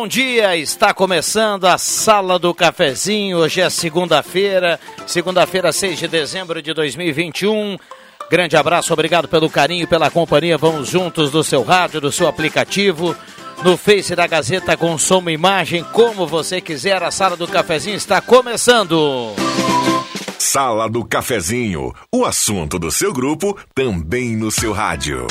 Bom dia. Está começando a Sala do Cafezinho. Hoje é segunda-feira, segunda-feira, 6 de dezembro de 2021. Grande abraço, obrigado pelo carinho, pela companhia. Vamos juntos do seu rádio, do seu aplicativo, no Face da Gazeta com som e imagem, como você quiser. A Sala do Cafezinho está começando. Sala do Cafezinho, o assunto do seu grupo também no seu rádio.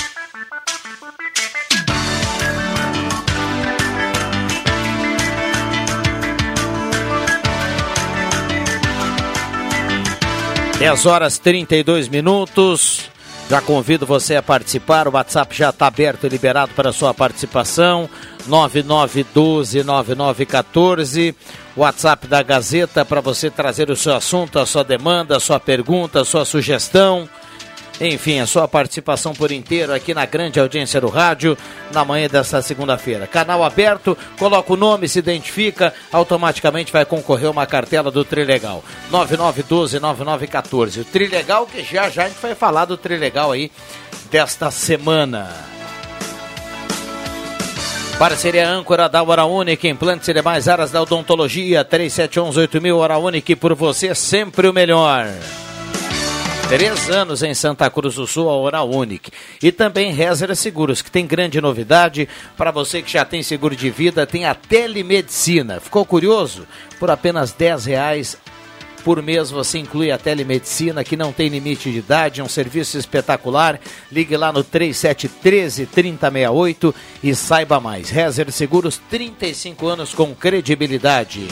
Dez horas 32 minutos. Já convido você a participar. O WhatsApp já está aberto e liberado para sua participação. 9912-9914. WhatsApp da Gazeta para você trazer o seu assunto, a sua demanda, a sua pergunta, a sua sugestão. Enfim, a sua participação por inteiro aqui na grande audiência do rádio na manhã desta segunda-feira. Canal aberto, coloca o nome, se identifica, automaticamente vai concorrer uma cartela do Trilegal. 9912-9914. O Trilegal que já já a gente vai falar do Trilegal aí desta semana. Parceria âncora da Hora Única, implantes e demais áreas da odontologia, 3711-8000, Hora Única, por você sempre o melhor. Três anos em Santa Cruz do Sul, a Hora Unique. E também Rezer Seguros, que tem grande novidade. Para você que já tem seguro de vida, tem a telemedicina. Ficou curioso? Por apenas 10 reais por mês você inclui a telemedicina, que não tem limite de idade, é um serviço espetacular. Ligue lá no 3713 3068 e saiba mais. Rezer Seguros, 35 anos com credibilidade.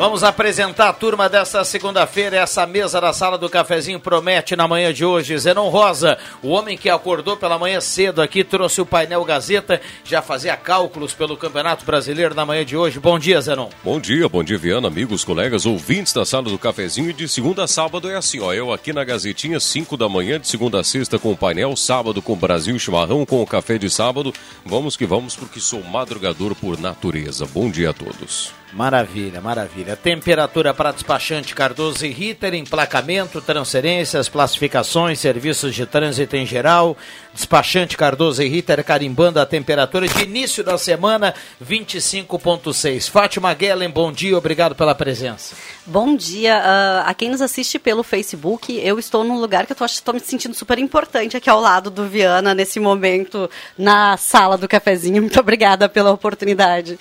Vamos apresentar a turma dessa segunda-feira. Essa mesa da sala do cafezinho promete na manhã de hoje. Zenon Rosa, o homem que acordou pela manhã cedo aqui, trouxe o painel Gazeta, já fazia cálculos pelo Campeonato Brasileiro na manhã de hoje. Bom dia, Zenon. Bom dia, bom dia, Viana, amigos, colegas, ouvintes da sala do cafezinho. E de segunda a sábado é assim, ó. Eu aqui na Gazetinha, 5 da manhã, de segunda a sexta com o painel, sábado com Brasil Chimarrão, com o café de sábado. Vamos que vamos, porque sou madrugador por natureza. Bom dia a todos. Maravilha, maravilha. Temperatura para despachante Cardoso e Ritter, emplacamento, transferências, classificações, serviços de trânsito em geral. Despachante Cardoso e Ritter carimbando a temperatura de início da semana, 25.6. Fátima Guellen, bom dia, obrigado pela presença. Bom dia. Uh, a quem nos assiste pelo Facebook, eu estou num lugar que eu estou me sentindo super importante aqui ao lado do Viana, nesse momento, na sala do cafezinho. Muito obrigada pela oportunidade.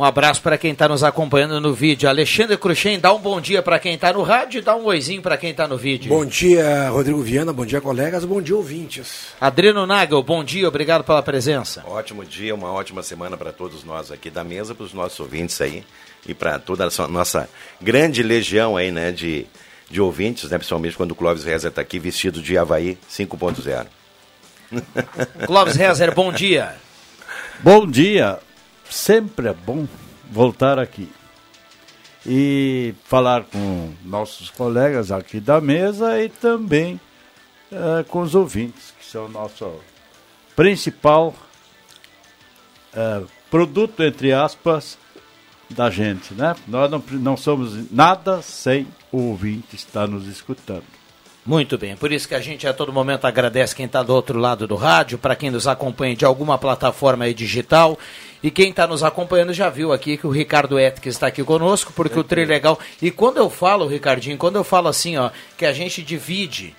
Um abraço para quem está nos acompanhando no vídeo. Alexandre Cruxem, dá um bom dia para quem está no rádio e dá um oizinho para quem está no vídeo. Bom dia, Rodrigo Viana, bom dia, colegas, bom dia, ouvintes. Adriano Nagel, bom dia, obrigado pela presença. Ótimo dia, uma ótima semana para todos nós aqui da mesa, para os nossos ouvintes aí e para toda a nossa grande legião aí, né, de, de ouvintes, né, principalmente quando o Clóvis Rezer está aqui vestido de Havaí 5.0. Clóvis Rezer, bom dia. Bom dia sempre é bom voltar aqui e falar com nossos colegas aqui da mesa e também uh, com os ouvintes, que são o nosso principal uh, produto, entre aspas, da gente, né? Nós não, não somos nada sem o ouvinte estar nos escutando. Muito bem, por isso que a gente a todo momento agradece quem está do outro lado do rádio, para quem nos acompanha de alguma plataforma digital. E quem está nos acompanhando já viu aqui que o Ricardo Etke está aqui conosco, porque é o Trilegal. E quando eu falo, Ricardinho, quando eu falo assim, ó, que a gente divide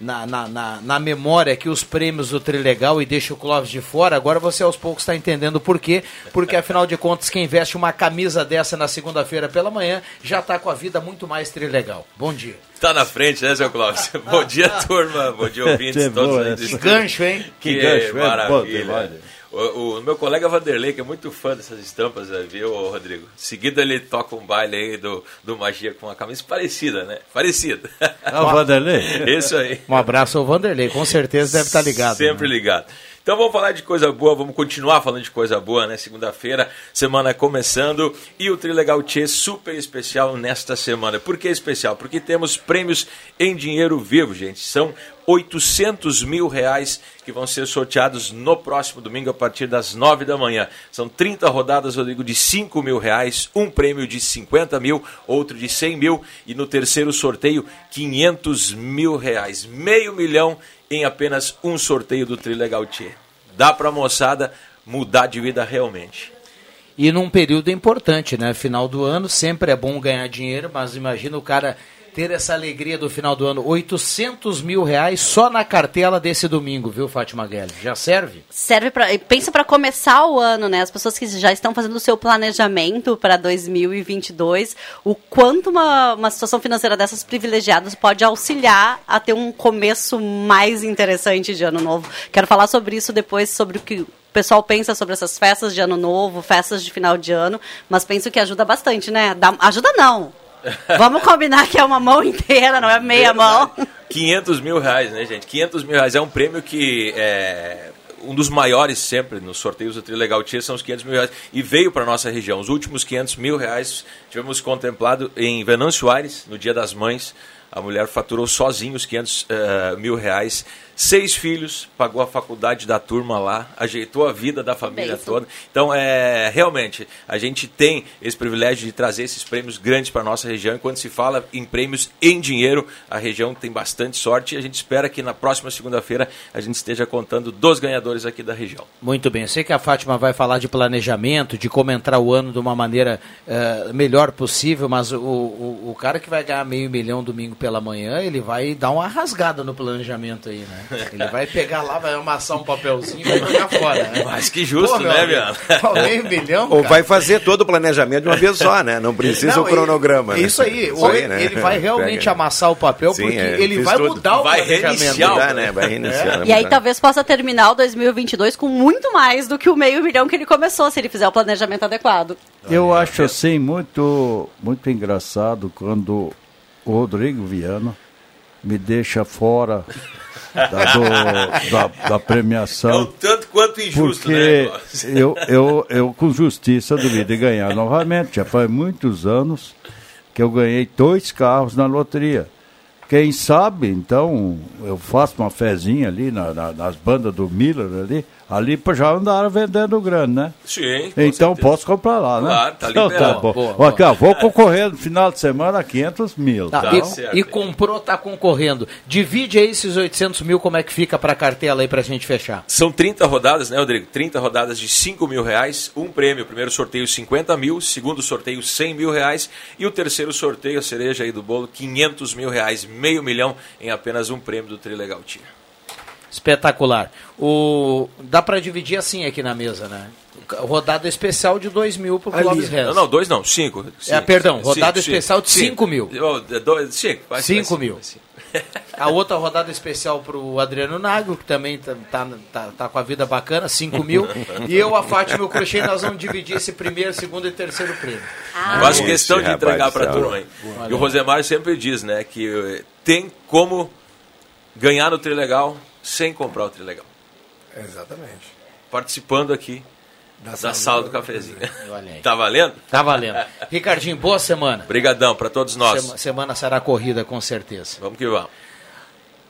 na, na, na, na memória aqui os prêmios do Trilegal e deixa o Clóvis de fora, agora você aos poucos está entendendo por quê. Porque afinal de contas, quem veste uma camisa dessa na segunda-feira pela manhã já está com a vida muito mais Trilegal. Bom dia. Tá na frente, né, seu Clóvis? Bom dia, turma. Bom dia, ouvintes. Que todos boa Que gancho, hein? Que, Que gancho, é? maravilha. Bom demais. O, o meu colega Vanderlei, que é muito fã dessas estampas, né, viu, Rodrigo? Em seguida ele toca um baile aí do, do Magia com uma camisa parecida, né? Parecida. Ah, o Vanderlei? Isso aí. Um abraço ao Vanderlei, com certeza deve estar ligado. Sempre né? ligado. Então vamos falar de coisa boa, vamos continuar falando de coisa boa, né? Segunda-feira, semana começando e o Trilegal Tchê super especial nesta semana. Por que especial? Porque temos prêmios em dinheiro vivo, gente. São 800 mil reais que vão ser sorteados no próximo domingo a partir das 9 da manhã. São 30 rodadas, Rodrigo, de 5 mil reais, um prêmio de 50 mil, outro de 100 mil e no terceiro sorteio 500 mil reais. Meio milhão em apenas um sorteio do Trilegal Tchê. Dá pra moçada mudar de vida realmente. E num período importante, né? Final do ano, sempre é bom ganhar dinheiro, mas imagina o cara ter essa alegria do final do ano. 800 mil reais só na cartela desse domingo, viu, Fátima Guelli? Já serve? Serve para pensa para começar o ano, né? As pessoas que já estão fazendo o seu planejamento para 2022, o quanto uma, uma situação financeira dessas privilegiadas pode auxiliar a ter um começo mais interessante de ano novo. Quero falar sobre isso depois, sobre o que o pessoal pensa sobre essas festas de ano novo, festas de final de ano, mas penso que ajuda bastante, né? Dá- ajuda não. Vamos combinar que é uma mão inteira, não é meia mão. 500 mil reais, né, gente? 500 mil reais é um prêmio que é um dos maiores sempre nos sorteios do Trilegal Tia são os 500 mil reais e veio para nossa região. Os últimos 500 mil reais tivemos contemplado em Venâncio Aires, no Dia das Mães. A mulher faturou sozinha os 500 eh, mil reais. Seis filhos, pagou a faculdade da turma lá, ajeitou a vida da família Bênção. toda. Então, é, realmente, a gente tem esse privilégio de trazer esses prêmios grandes para a nossa região. E quando se fala em prêmios em dinheiro, a região tem bastante sorte. E a gente espera que na próxima segunda-feira a gente esteja contando dos ganhadores aqui da região. Muito bem. Eu sei que a Fátima vai falar de planejamento, de como entrar o ano de uma maneira eh, melhor possível, mas o, o, o cara que vai ganhar meio milhão domingo pela manhã, ele vai dar uma rasgada no planejamento aí, né? Ele vai pegar lá, vai amassar um papelzinho e vai jogar fora, né? Mas que justo, meu né? Pô, Meio milhão, Ou cara. vai fazer todo o planejamento de uma vez só, né? Não precisa Não, o cronograma. ele- né? Isso aí, Isso aí, ele, né? ele vai realmente Pega. amassar o papel, Sim, porque é, ele vai tudo. mudar o Vai planejamento. reiniciar Mudar, né? Vai reiniciar. né? E aí talvez possa terminar o 2022 com muito mais do que o meio milhão que ele começou, se ele fizer o planejamento adequado. Eu acho assim muito, muito engraçado quando o Rodrigo Viana me deixa fora da, do- da, da É um premiação. tanto quanto injusto, né? Porque negócio? eu, eu, eu, com justiça, deveria de ganhar novamente. Já faz muitos anos que eu ganhei dois carros na loteria. Quem sabe, então, eu faço uma fezinha ali na- na- nas bandas do Miller ali, ali já andaram vendendo grana, né? Sim, Então certeza. posso comprar lá, né? Claro, tá então, liberado. tá bom. Boa, Ó, aqui, ó, vou concorrer no final de semana a 500 mil. Tá, Tá, e, certo. e comprou, tá concorrendo. Divide aí esses 800 mil, como é que fica pra cartela aí pra gente fechar? São 30 rodadas, né, Rodrigo? 30 rodadas de 5 mil reais, um prêmio. Primeiro sorteio 50 mil, segundo sorteio 100 mil reais e o terceiro sorteio, a cereja aí do bolo, 500 mil reais, meio milhão em apenas um prêmio do Trilegal Tia. Espetacular. O, dá pra dividir assim aqui na mesa, né? Rodada especial de 2 mil pro Ali. Clóvis Rez. Não, não, dois não, cinco. É, perdão, rodada especial de cinco mil. Oh, é dois, cinco, vai, Cinco vai, mil. cinco. A outra rodada especial pro Adriano Nagro, que também tá, tá, tá, tá com a vida bacana, 5 mil. e eu, a Fátima e o Crochê, nós vamos dividir esse primeiro, segundo e terceiro prêmio. Eu acho Esse questão de entregar para a céu. turma aí. E o Rosemar sempre diz, né, que tem como ganhar no Trilegal sem comprar o Trilegal. Exatamente. Participando aqui da sala do cafezinho. Olha aí. Tá valendo? Tá valendo. Ricardinho, boa semana. Obrigadão para todos nós. Sema- semana será corrida, com certeza. Vamos que vamos.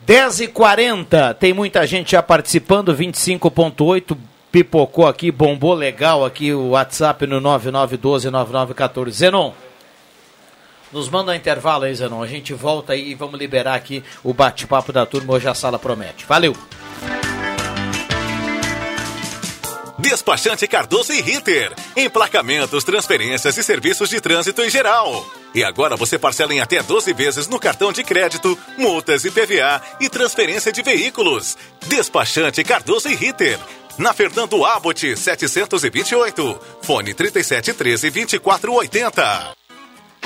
10h40, tem muita gente já participando, 25.8, pipocou aqui, bombou legal aqui o WhatsApp no 99129914. Zenon, nos manda um intervalo aí, Zenon. A gente volta aí e vamos liberar aqui o bate-papo da turma. Hoje a sala promete. Valeu! Despachante Cardoso e Ritter. Emplacamentos, transferências e serviços de trânsito em geral. E agora você parcela em até 12 vezes no cartão de crédito, multas e PVA e transferência de veículos. Despachante Cardoso e Ritter. Na Fernando Abbott 728. Fone 3713 2480.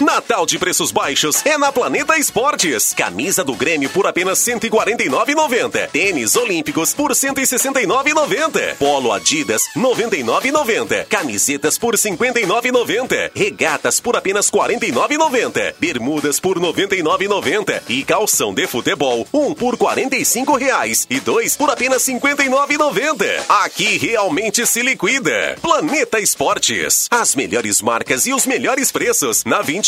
Natal de preços baixos é na Planeta Esportes. Camisa do Grêmio por apenas R$ 149,90. Tênis Olímpicos por R$ 169,90. Polo Adidas R$ 99,90. Camisetas por R$ 59,90. Regatas por apenas R$ 49,90. Bermudas por R$ 99,90. E calção de futebol, um por 45 reais e dois por apenas R$ 59,90. Aqui realmente se liquida. Planeta Esportes. As melhores marcas e os melhores preços na 20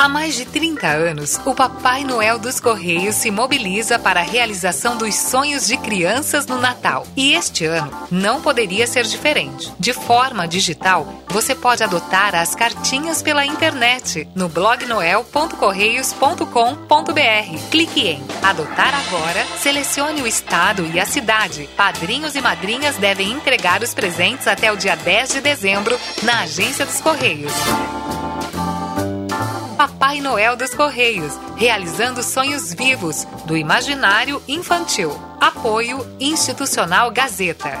Há mais de 30 anos, o Papai Noel dos Correios se mobiliza para a realização dos sonhos de crianças no Natal. E este ano não poderia ser diferente. De forma digital, você pode adotar as cartinhas pela internet no blognoel.correios.com.br. Clique em Adotar agora, selecione o estado e a cidade. Padrinhos e madrinhas devem entregar os presentes até o dia 10 de dezembro na Agência dos Correios. Papai Noel dos Correios, realizando sonhos vivos do imaginário infantil. Apoio Institucional Gazeta.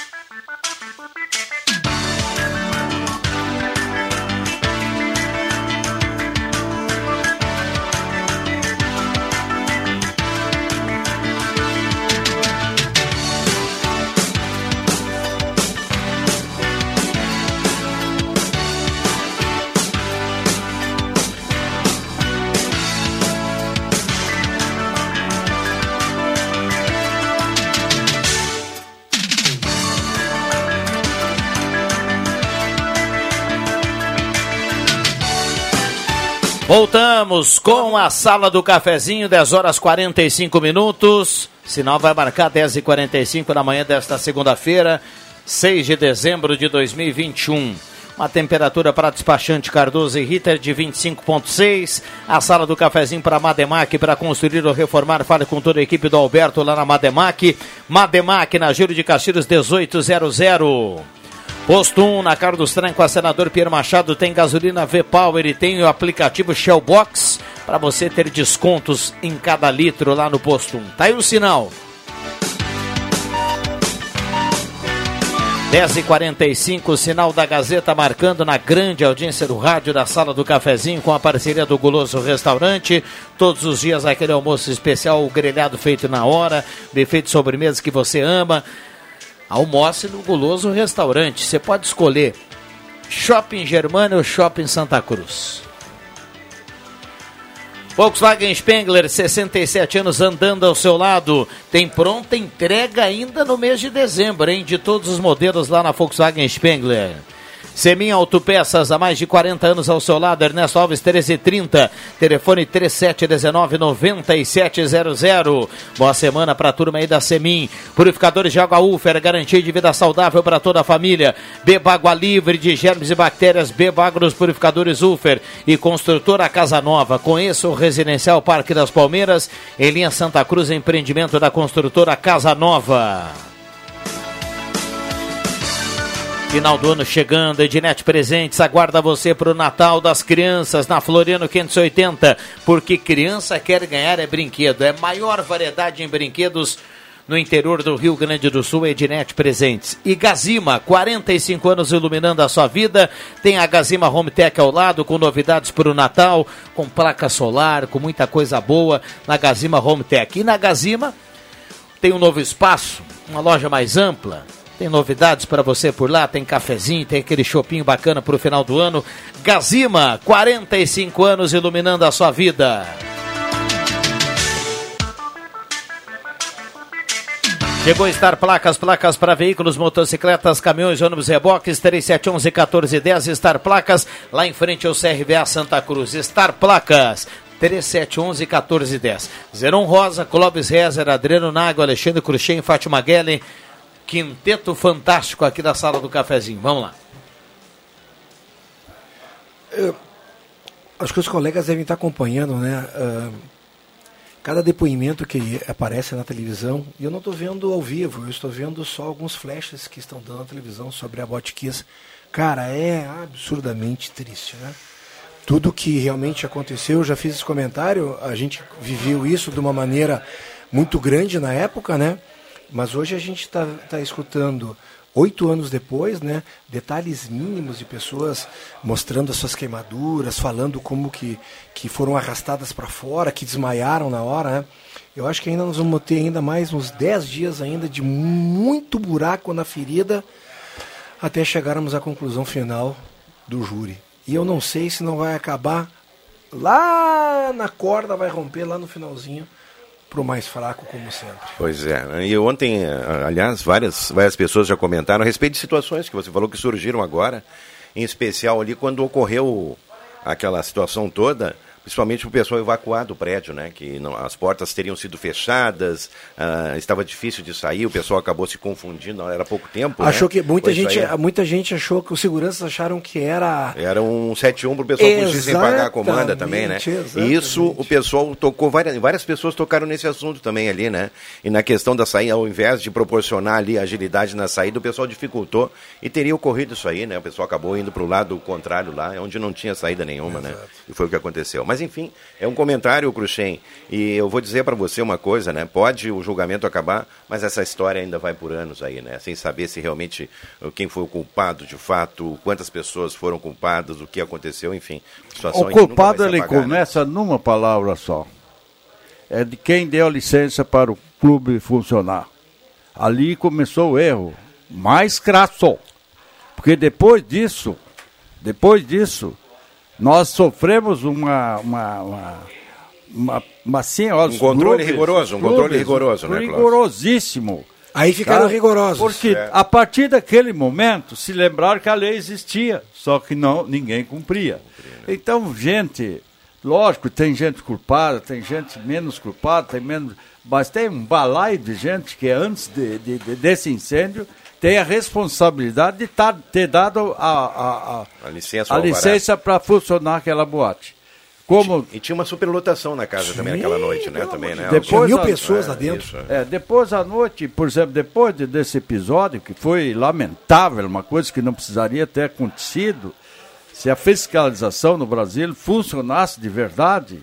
Voltamos com a sala do cafezinho, 10 horas 45 minutos. Sinal vai marcar 10 e 45 na manhã desta segunda-feira, 6 de dezembro de 2021. Uma temperatura para despachante Cardoso e Ritter de 25,6. A sala do cafezinho para Mademac para construir ou reformar. Fale com toda a equipe do Alberto lá na Mademac. Mademac na Júlio de Castilhos 1800. Posto 1 na trem com a senador Pierre Machado tem gasolina V-Power e tem o aplicativo Shellbox para você ter descontos em cada litro lá no posto 1. Tá aí o sinal. 10h45, sinal da Gazeta marcando na grande audiência do rádio da Sala do Cafezinho com a parceria do Guloso Restaurante. Todos os dias aquele almoço especial, o grelhado feito na hora, buffet de sobremesa que você ama. Almoce no Guloso Restaurante. Você pode escolher Shopping Germana ou Shopping Santa Cruz. Volkswagen Spengler, 67 anos andando ao seu lado. Tem pronta entrega ainda no mês de dezembro, hein? De todos os modelos lá na Volkswagen Spengler. Semin Autopeças, há mais de 40 anos ao seu lado, Ernesto Alves 1330, telefone 3719-9700. Boa semana para a turma aí da Semin. Purificadores de água Ufer, garantia de vida saudável para toda a família. Beba água livre de germes e bactérias, beba água nos purificadores Ufer. E construtora Casa Nova, conheça o Residencial Parque das Palmeiras, em linha Santa Cruz, empreendimento da construtora Casa Nova. Final do ano chegando, Ednet Presentes aguarda você para o Natal das Crianças na Floriano 580, porque criança quer ganhar é brinquedo, é maior variedade em brinquedos no interior do Rio Grande do Sul, Ednet Presentes. E Gazima, 45 anos iluminando a sua vida. Tem a Gazima Home Tech ao lado, com novidades para o Natal, com placa solar, com muita coisa boa na Gazima Home Tech. E na Gazima tem um novo espaço, uma loja mais ampla, tem novidades para você por lá, tem cafezinho, tem aquele chopinho bacana para o final do ano. Gazima, 45 anos iluminando a sua vida. Chegou a estar placas, placas para veículos, motocicletas, caminhões, ônibus, reboques, 3711 1410, estar placas, lá em frente ao CRVA Santa Cruz. Estar placas, 3711 1410. Zeron Rosa, Clóvis Rezer, Adriano Nago, Alexandre Cruxem, Fátima Guellen, quinteto fantástico aqui da sala do cafezinho. Vamos lá. Eu, acho que os colegas devem estar acompanhando, né? Uh, cada depoimento que aparece na televisão, e eu não estou vendo ao vivo, eu estou vendo só alguns flashes que estão dando na televisão sobre a Botkiss. Cara, é absurdamente triste, né? Tudo que realmente aconteceu, eu já fiz esse comentário, a gente viveu isso de uma maneira muito grande na época, né? Mas hoje a gente está tá escutando, oito anos depois, né, detalhes mínimos de pessoas mostrando as suas queimaduras, falando como que, que foram arrastadas para fora, que desmaiaram na hora. Né? Eu acho que ainda nós vamos ter ainda mais uns dez dias ainda de muito buraco na ferida até chegarmos à conclusão final do júri. E eu não sei se não vai acabar lá na corda, vai romper lá no finalzinho para o mais fraco, como sempre. Pois é. E ontem, aliás, várias, várias pessoas já comentaram a respeito de situações que você falou que surgiram agora, em especial ali quando ocorreu aquela situação toda principalmente o pessoal evacuar do prédio, né? Que não, as portas teriam sido fechadas, uh, estava difícil de sair, o pessoal acabou se confundindo, era pouco tempo. Achou né? que muita gente, muita gente achou que os seguranças acharam que era era um 71 para o pessoal fugir sem pagar a comanda também, né? E isso o pessoal tocou várias, várias pessoas tocaram nesse assunto também ali, né? E na questão da saída, ao invés de proporcionar ali agilidade na saída, o pessoal dificultou e teria ocorrido isso aí, né? O pessoal acabou indo para o lado contrário lá, onde não tinha saída nenhuma, né? Exato. né? E foi o que aconteceu. Mas enfim, é um comentário, Cruxem. E eu vou dizer para você uma coisa, né? Pode o julgamento acabar, mas essa história ainda vai por anos aí, né? Sem saber se realmente uh, quem foi o culpado de fato, quantas pessoas foram culpadas, o que aconteceu, enfim. o culpado ele apagar, né? começa né? numa palavra só. É de quem deu licença para o clube funcionar. Ali começou o erro. Mais crasso. Porque depois disso, depois disso, nós sofremos uma. uma, uma, uma, uma assim, ó, um controle clubes, rigoroso, um clubes, controle rigoroso, né, Rigorosíssimo. Aí ficaram tá? rigorosos. Porque é. a partir daquele momento se lembraram que a lei existia, só que não ninguém cumpria. Né? Então, gente, lógico, tem gente culpada, tem gente menos culpada, tem menos, mas tem um balaio de gente que antes de, de, de, desse incêndio tem a responsabilidade de tar, ter dado a, a, a, a licença, a licença para funcionar aquela boate. Como... E tinha uma superlotação na casa Sim, também naquela noite, né? Também, né? Depois mil pessoas é, lá dentro. É. depois à noite, por exemplo, depois de, desse episódio, que foi lamentável, uma coisa que não precisaria ter acontecido, se a fiscalização no Brasil funcionasse de verdade,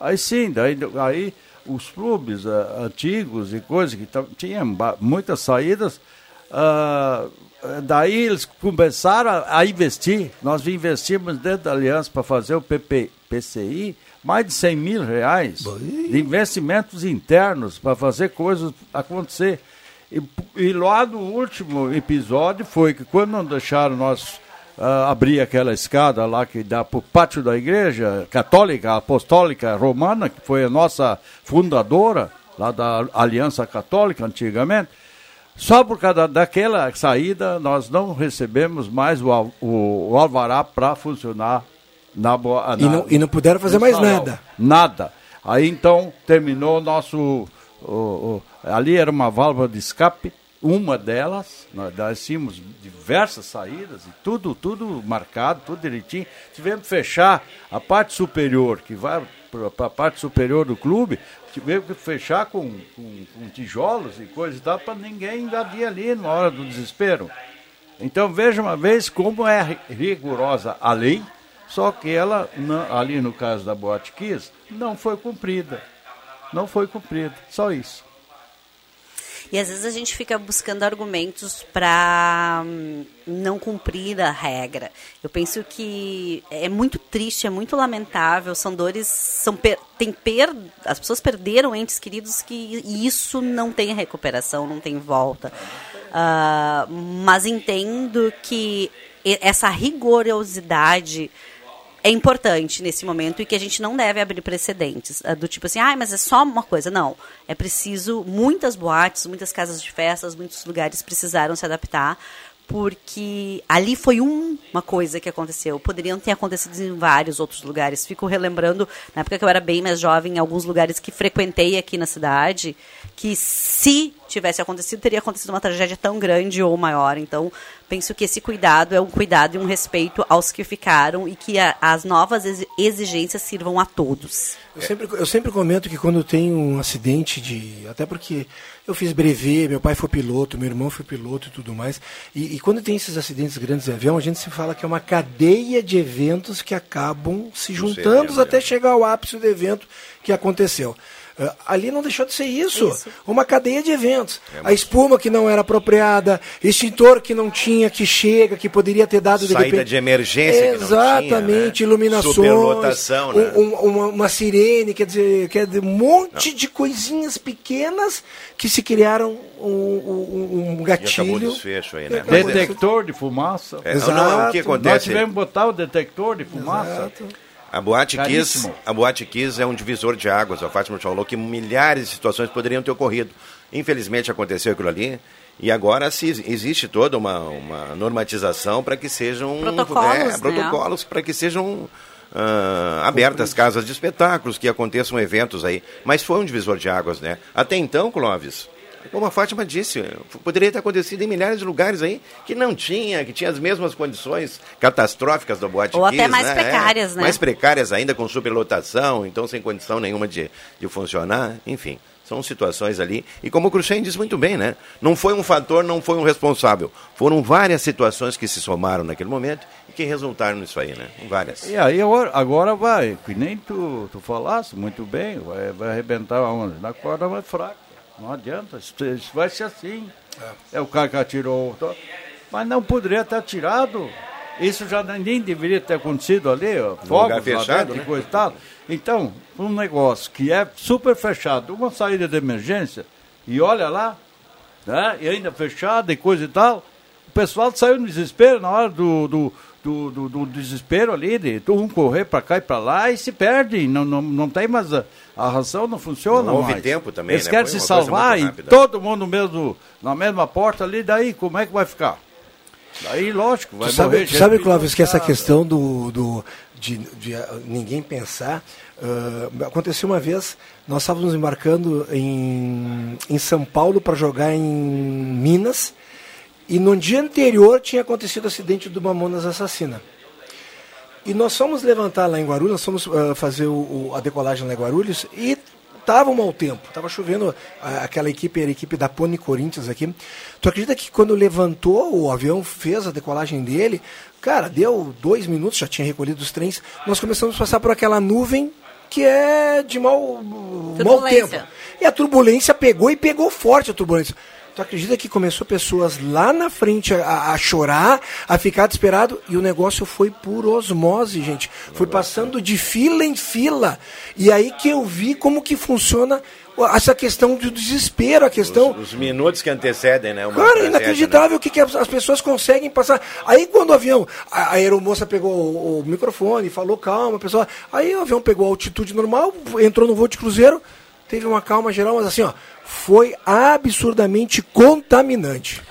aí sim, daí, aí os clubes uh, antigos e coisas que tinham muitas saídas, Uh, daí eles começaram a, investir. Nós investimos dentro da Aliança para fazer o PP, PCI mais de 100 mil reais de investimentos internos para fazer coisas acontecer. E, e lá no último episódio foi que quando não deixaram nós ah, abrir aquela escada lá que dá para o pátio da igreja católica, apostólica romana, que foi a nossa fundadora, lá da Aliança Católica antigamente. Só por causa daquela saída, nós não recebemos mais o, o, o alvará para funcionar na, boa- E na- não, e não puderam fazer mais salão. nada. Nada. Aí então terminou o nosso. o- o- ali era uma válvula de escape, uma delas. Nós, nós tínhamos diversas saídas e tudo, tudo marcado, tudo direitinho. Tivemos que fechar a parte superior, que vai para a parte superior do clube, tivemos que fechar com, com, com tijolos e coisa e tal, para ninguém invadir ali na hora do desespero. Então veja uma vez como é ri- rigorosa a lei, só que ela, ali no caso da Boate Kiss, não foi cumprida. Não foi cumprida, só isso. E às vezes a gente fica buscando argumentos para não cumprir a regra. Eu penso que é muito triste, é muito lamentável. São dores, são tem per, as pessoas perderam entes queridos que isso não tem recuperação, não tem volta. Ah, mas entendo que essa rigorosidade é importante nesse momento e que a gente não deve abrir precedentes. ah, Do tipo assim, ah, mas é só uma coisa. Não. É preciso. Muitas boates, muitas casas de festas, muitos lugares precisaram se adaptar. Porque ali foi um- uma coisa que aconteceu. Poderiam ter acontecido em vários outros lugares. Fico relembrando, na época que eu era bem mais jovem, em alguns lugares que frequentei aqui na cidade, que se tivesse acontecido, teria acontecido uma tragédia tão grande ou maior. Então, penso que esse cuidado é um cuidado e um respeito aos que ficaram e que a- as novas exi- exigências sirvam a todos. Eu sempre, eu sempre comento que quando tem um acidente de. Até porque eu fiz brevet, meu pai foi piloto, meu irmão foi piloto e tudo mais. E, e quando tem esses acidentes grandes de avião, a gente se fala que é uma cadeia de eventos que acabam se juntando evento, até chegar ao ápice do evento que aconteceu. Ah, ali não deixou de ser isso, uma cadeia de eventos. a espuma que não era apropriada, extintor que não tinha, que chega, que poderia ter dado de Saída repente. de emergência que não tinha, Exatamente, né? iluminações, Superlotação, né? um- um- uma, uma sirene, quer dizer, quer dizer, um monte de coisinhas pequenas que se criaram um, um- um E gatilho. desfecho aí, né? Acabou Mas- Detector de fumaça. É, não, não, o que Exato. acontece? Nós tivemos que botar o detector de fumaça. A Boate Kiss, a Boate Kiss é um divisor de águas. A Fátima falou que milhares de situações poderiam ter ocorrido. Infelizmente aconteceu aquilo ali. E agora se, existe toda uma, uma normatização para que sejam Protocolos, é, né? protocolos para que sejam ah, abertas casas de espetáculos, que aconteçam eventos aí. Mas foi um divisor de águas, né? Até então, Clóvis, como a Fátima disse, poderia ter acontecido em milhares de lugares aí que não tinha, que tinha as mesmas condições catastróficas da Boate Ou até Kiss, mais né? precárias, É, né? Mais precárias ainda, com superlotação, então sem condição nenhuma de, de funcionar, enfim. São situações ali. E como o Cruxem disse muito bem, né? Não foi um fator, não foi um responsável. Foram várias situações que se somaram naquele momento e que resultaram nisso aí, né? Várias. E aí agora, agora vai, que nem tu, tu falaste muito bem, vai, vai arrebentar onde? Na corda mais fraca. Não adianta, isso, vai ser assim. É. o cara que atirou. Mas não poderia ter atirado. Isso já nem deveria ter acontecido ali, ó, fogos fechado, e né? coisa e tal. Então, um negócio que é super fechado, uma saída de emergência, e olha lá, né, e ainda fechada e coisa e tal, o pessoal saiu no desespero na hora do, do, do, do- do desespero ali, de um correr para cá e para lá e se perde, não, não, não tem mais a, a ração, não funciona Não houve mais. tempo também, Eles né? querem Foi se salvar e todo mundo mesmo, na mesma porta ali, daí como é que vai ficar? Daí, lógico, vai Tu sabe, morrer tu sabe Clóvis, que essa questão do, do, de, de, ah, ninguém pensar. ah, aconteceu uma vez, nós estávamos embarcando em, em São Paulo para jogar em Minas, e no dia anterior tinha acontecido o acidente do Mamonas Assassina. E nós fomos levantar lá em Guarulhos, nós fomos ah, fazer o- o- a decolagem lá em Guarulhos e estava um mau tempo, estava chovendo, aquela equipe era a equipe da Pony Corinthians aqui. Tu acredita que quando levantou o avião, fez a decolagem dele, cara, deu dois minutos, já tinha recolhido os trens, nós começamos a passar por aquela nuvem que é de mau, mau tempo. E a turbulência pegou e pegou forte a turbulência. Tu acredita que começou pessoas lá na frente a, a chorar, a ficar desesperado e o negócio foi por osmose, gente. Foi passando de fila em fila. E aí que eu vi como que funciona essa questão do desespero, a questão. Os, os minutos que antecedem, né? Uma Cara, tragédia, inacreditável né? o que, que as as pessoas conseguem passar. Aí quando o avião, a, a aeromoça pegou o, o microfone, falou calma, pessoal. Aí o avião pegou a altitude normal, entrou no voo de cruzeiro, teve uma calma geral, mas assim, ó, foi absurdamente contaminante.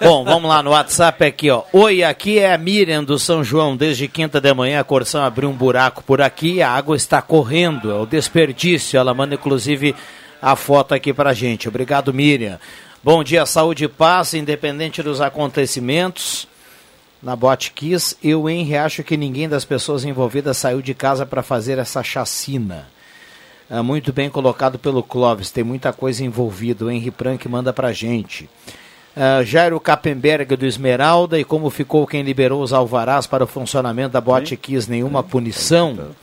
Bom, vamos lá no WhatsApp aqui, ó. Oi, aqui é a Miriam do São João. Desde quinta de manhã a Corção abriu um buraco por aqui a água está correndo. É o desperdício. Ela manda inclusive a foto aqui pra gente. Obrigado, Miriam. Bom dia, saúde e paz, independente dos acontecimentos. Na Bote Kiss, eu, Henry, acho que ninguém das pessoas envolvidas saiu de casa para fazer essa chacina. Ah, muito bem colocado pelo Clóvis, tem muita coisa envolvida. O Henry Prank manda pra gente. Uh, Jairo Kappenberg do Esmeralda e como ficou quem liberou os alvarás para o funcionamento da Bote Kiss, nenhuma punição.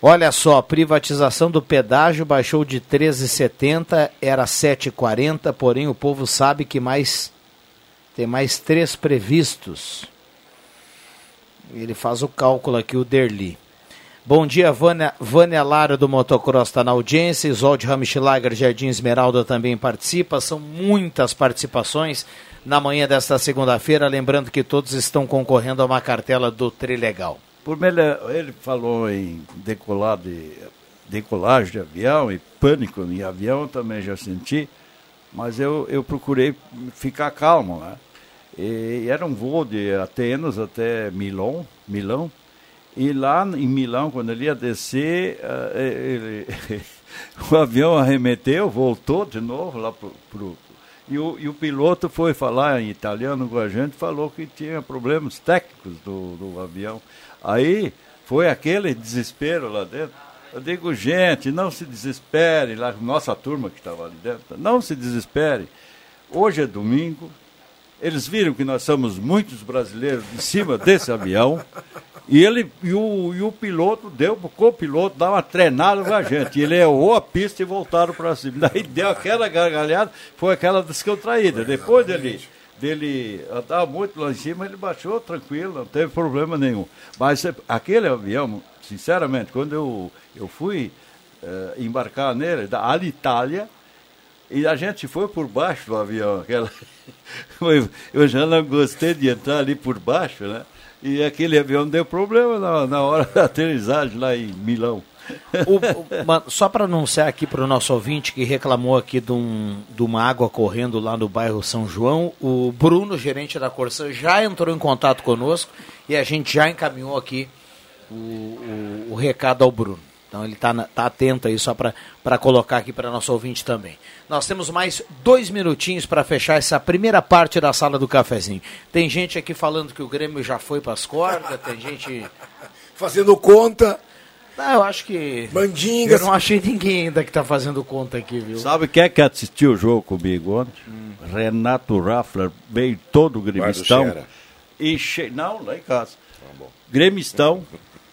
Olha só, privatização do pedágio baixou de 13,70, era 7,40, porém o povo sabe que mais tem mais três previstos. Ele faz o cálculo aqui, o Derli. Bom dia, Vânia, Vânia Lara do Motocross está na audiência, Isolde Ramschlager, Jardim Esmeralda também participa, são muitas participações na manhã desta segunda-feira, lembrando que todos estão concorrendo a uma cartela do Trilegal. Por melhor, ele falou em decolar de, decolagem de avião e pânico em avião, também já senti, mas eu, eu procurei ficar calmo, né? E era um voo de Atenas até Milão, Milão, e lá em Milão, quando ele ia descer, eh, ele, o avião arremeteu, voltou de novo lá pro e o, e o piloto foi falar em italiano com a gente, falou que tinha problemas técnicos do, do avião. Aí foi aquele desespero lá dentro. Eu digo, gente, não se desespere, lá, nossa turma que estava ali dentro, não se desespere. Hoje é domingo, eles viram que nós somos muitos brasileiros em cima desse avião. E, ele, e, o, e o piloto deu pro copiloto dar uma treinada com a gente. Ele errou a pista e voltaram para cima. Daí deu aquela gargalhada, foi aquela descontraída. Depois dele, dele andar muito lá em cima, ele baixou tranquilo, não teve problema nenhum. Mas eh, aquele avião, sinceramente, quando eu, eu fui eh, embarcar nele, da Alitalia, e a gente foi por baixo do avião. Aquela... eu já não gostei de entrar ali por baixo, né? E aquele avião deu problema na, na hora da aterrissagem lá em Milão. O- o- só para anunciar aqui para o nosso ouvinte que reclamou aqui de, um- de uma água correndo lá no bairro São João, o Bruno, gerente da Corsã, já entrou em contato conosco e a gente já encaminhou aqui o- o recado ao Bruno. Então ele está tá atento aí só para colocar aqui para nosso ouvinte também. Nós temos mais dois minutinhos para fechar essa primeira parte da sala do cafezinho. Tem gente aqui falando que o Grêmio já foi para as cordas, tem gente Fazendo conta. ah, eu acho que. Mandingas. Eu não achei ninguém ainda que tá fazendo conta aqui, viu? Sabe quem é que assistiu o jogo comigo ontem? Renato Raffler, veio todo gremistão. Xera. E che... Não, lá em casa. Gremistão,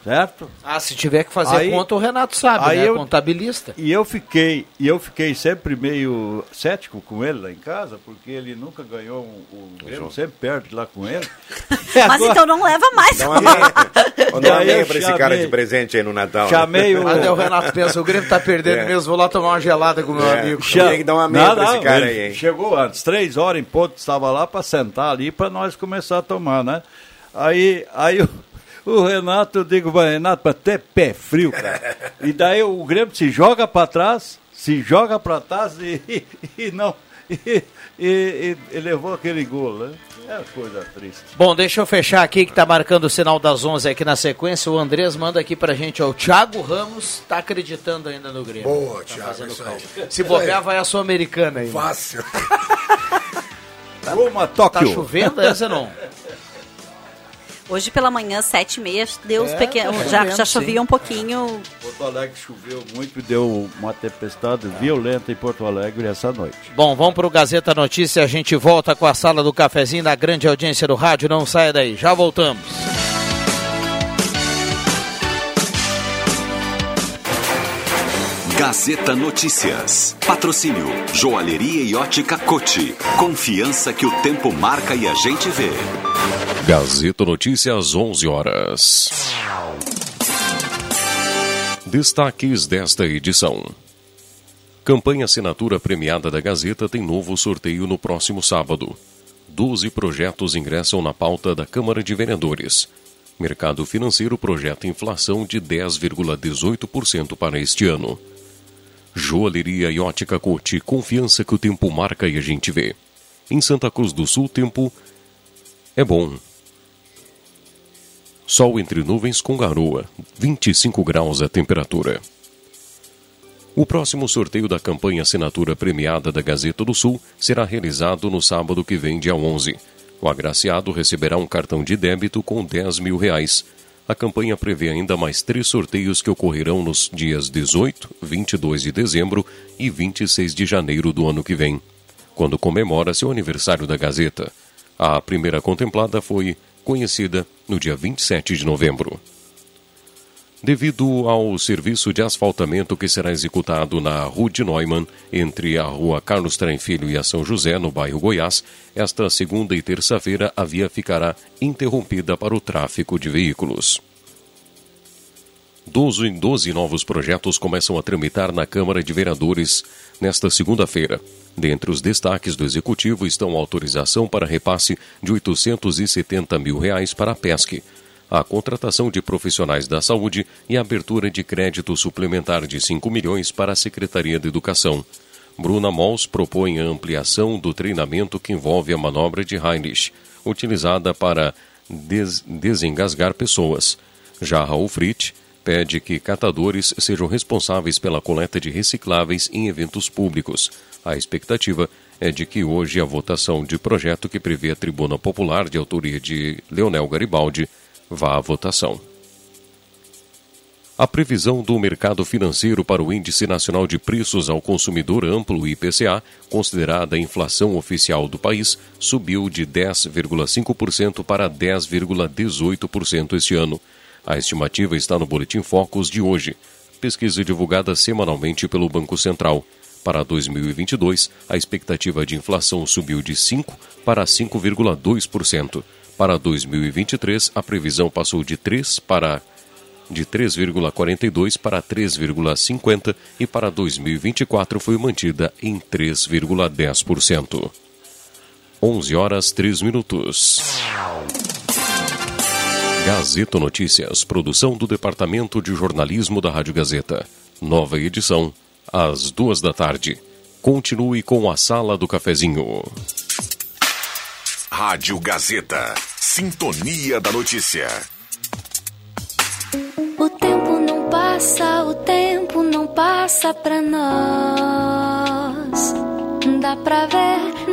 certo? Ah, se tiver que fazer Aí- conta, o Renato sabe, aí né? eu- Contabilista. E eu fiquei, e eu fiquei sempre meio cético com ele lá em casa, porque ele nunca ganhou um, o Grêmio sempre perde lá com ele. Mas então não leva mais. Dá uma meia, eu pra esse cara de presente aí no Natal. né? Chamei o- Mas daí o Renato pensa, o Grêmio tá perdendo É. mesmo, vou lá tomar uma gelada com o meu É. amigo. Cha- Tem que dar uma meia pra esse cara aí, hein? Chegou antes, três horas em ponto, estava lá para sentar ali para nós começar a tomar, né? Aí, aí o, o Renato, eu digo, "Vai, Renato, ter pé frio, cara. E daí o Grêmio se joga para trás, se joga para trás e, e, e não. E, e- e levou aquele gol, né? É coisa triste. Bom, deixa eu fechar aqui que tá marcando o sinal das 11 aqui na sequência. O Andrés manda aqui pra gente, ó. O Thiago Ramos tá acreditando ainda no Grêmio. Boa, Tá Thiago. Se bobear, vai a Sul-Americana aí. Fácil. Roma, Tá Tóquio. chovendo, é, Zenon? Hoje pela manhã, sete e meia, deu os É, pequenos. tá já, já chovia sim. um pouquinho. Porto Alegre choveu muito e deu uma tempestade violenta em Porto Alegre essa noite. Bom, vamos pro Gazeta Notícia. A gente volta com a sala do cafezinho da grande audiência do rádio. Não saia daí. Já voltamos. Gazeta Notícias. Patrocínio Joalheria e Ótica Cote. Confiança que o tempo marca e a gente vê. Gazeta Notícias, 11 horas. Destaques desta edição. Campanha Assinatura Premiada da Gazeta tem novo sorteio no próximo sábado. Doze projetos ingressam na pauta da Câmara de Vereadores. Mercado financeiro projeta inflação de 10,18% para este ano. Joalheria e ótica Cote, confiança que o tempo marca e a gente vê. Em Santa Cruz do Sul, tempo é bom. Sol entre nuvens com garoa, 25 graus a temperatura. O próximo sorteio da campanha Assinatura Premiada da Gazeta do Sul será realizado no sábado que vem, dia 11. O agraciado receberá um cartão de débito com 10 mil reais. A campanha prevê ainda mais três sorteios que ocorrerão nos dias 18, 22 de dezembro e 26 de janeiro do ano que vem, quando comemora seu aniversário da Gazeta. A primeira contemplada foi conhecida no dia 27 de novembro. Devido ao serviço de asfaltamento que será executado na Rua de Neumann, entre a Rua Carlos Trem Filho e a São José, no bairro Goiás, esta segunda e terça-feira a via ficará interrompida para o tráfego de veículos. Doze, doze novos projetos começam a tramitar na Câmara de Vereadores nesta segunda-feira. Dentre os destaques do Executivo estão autorização para repasse de 870 mil reais para a PESC, a contratação de profissionais da saúde e a abertura de crédito suplementar de 5 milhões para a Secretaria de Educação. Bruna Mols propõe a ampliação do treinamento que envolve a manobra de Heinrich, utilizada para des desengasgar pessoas. Já Raul Fritz pede que catadores sejam responsáveis pela coleta de recicláveis em eventos públicos. A expectativa é de que hoje a votação de projeto que prevê a tribuna popular de autoria de Leonel Garibaldi vá à votação. A previsão do mercado financeiro para o Índice Nacional de Preços ao Consumidor Amplo IPCA, considerada a inflação oficial do país, subiu de 10,5% para 10,18% este ano. A estimativa está no Boletim Focus de hoje, pesquisa divulgada semanalmente pelo Banco Central. Para 2022, a expectativa de inflação subiu de 5% para 5,2%. Para 2023, a previsão passou de 3 para de 3,42 para 3,50 e para 2024 foi mantida em 3,10%. 11 horas 3 minutos. Gazeta Notícias, produção do Departamento de Jornalismo da Rádio Gazeta. Nova edição, às duas da tarde. Continue com a Sala do Cafezinho. Rádio Gazeta. Sintonia da Notícia. O tempo não passa, o tempo não passa pra nós. Dá pra ver,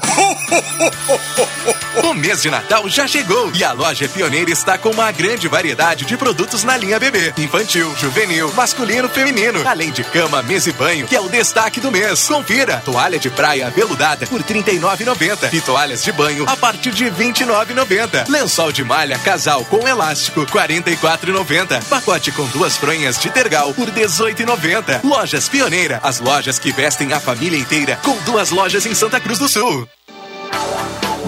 O mês de Natal já chegou e a loja Pioneira está com uma grande variedade de produtos na linha bebê, infantil, juvenil, masculino, feminino, além de cama, mesa e banho, que é o destaque do mês. Confira: toalha de praia veludada por R$ 39,90 e toalhas de banho a partir de R$ 29,90. Lençol de malha casal com elástico R$ 44,90. Pacote com duas fronhas de tergal por R$ 18,90. Lojas Pioneira, as lojas que vestem a família inteira, com duas lojas em Santa Cruz do Sul. I want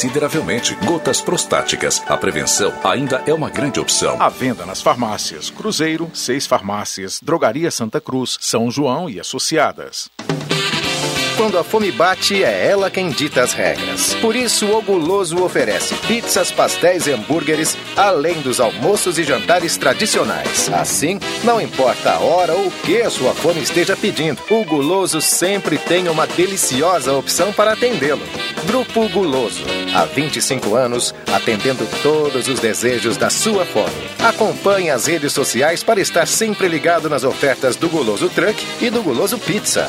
consideravelmente. Gotas prostáticas. A prevenção ainda é uma grande opção. À venda nas farmácias Cruzeiro, seis farmácias, Drogaria Santa Cruz, São João e Associadas. Quando a fome bate, é ela quem dita as regras. Por isso, o Guloso oferece pizzas, pastéis e hambúrgueres, além dos almoços e jantares tradicionais. Assim, não importa a hora ou o que a sua fome esteja pedindo, o Guloso sempre tem uma deliciosa opção para atendê-lo. Grupo Guloso. Há 25 anos, atendendo todos os desejos da sua fome. Acompanhe as redes sociais para estar sempre ligado nas ofertas do Guloso Truck e do Guloso Pizza.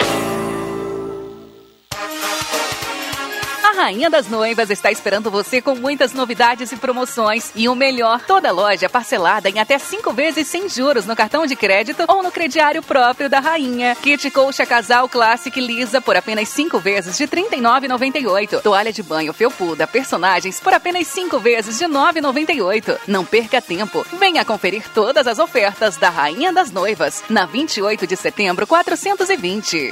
Rainha das Noivas está esperando você com muitas novidades e promoções. E o melhor, toda loja parcelada em até cinco vezes sem juros no cartão de crédito ou no crediário próprio da Rainha. Kit Colcha Casal Classic Lisa por apenas cinco vezes de R$ 39,98. Toalha de banho Felpuda Personagens por apenas cinco vezes de R$ 9,98. Não perca tempo. Venha conferir todas as ofertas da Rainha das Noivas na 28 de setembro 420.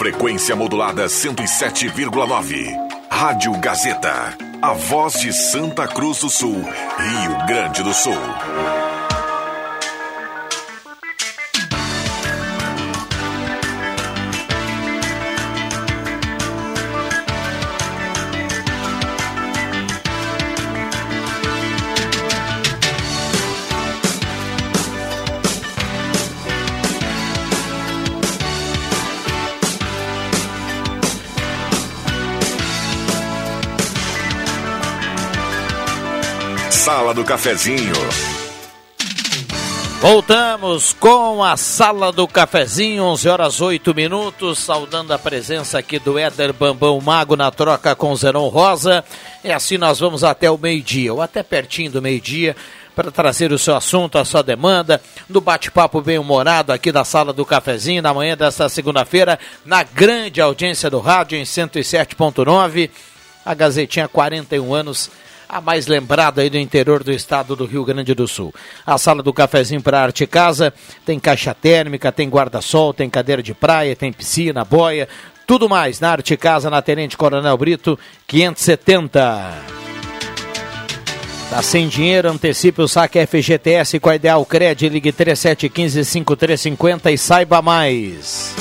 Frequência modulada 107,9. Rádio Gazeta. A voz de Santa Cruz do Sul, Rio Grande do Sul. Sala do Cafezinho. Voltamos com a Sala do Cafezinho, 11 horas 8 minutos, saudando a presença aqui do Éder Bambão Mago na troca com Zenon Rosa. E assim nós vamos até o meio-dia, ou até pertinho do meio-dia, para trazer o seu assunto, a sua demanda, no bate-papo bem-humorado aqui da Sala do Cafezinho, na manhã desta segunda-feira, na grande audiência do rádio em 107.9. A Gazetinha 41 anos a mais lembrada aí do interior do estado do Rio Grande do Sul. A sala do cafezinho para arte casa tem caixa térmica, tem guarda-sol, tem cadeira de praia, tem piscina, boia, tudo mais na arte casa na Tenente Coronel Brito 570. Tá sem dinheiro, antecipe o saque FGTS com a Ideal Cred, ligue 3715-5350 e saiba mais.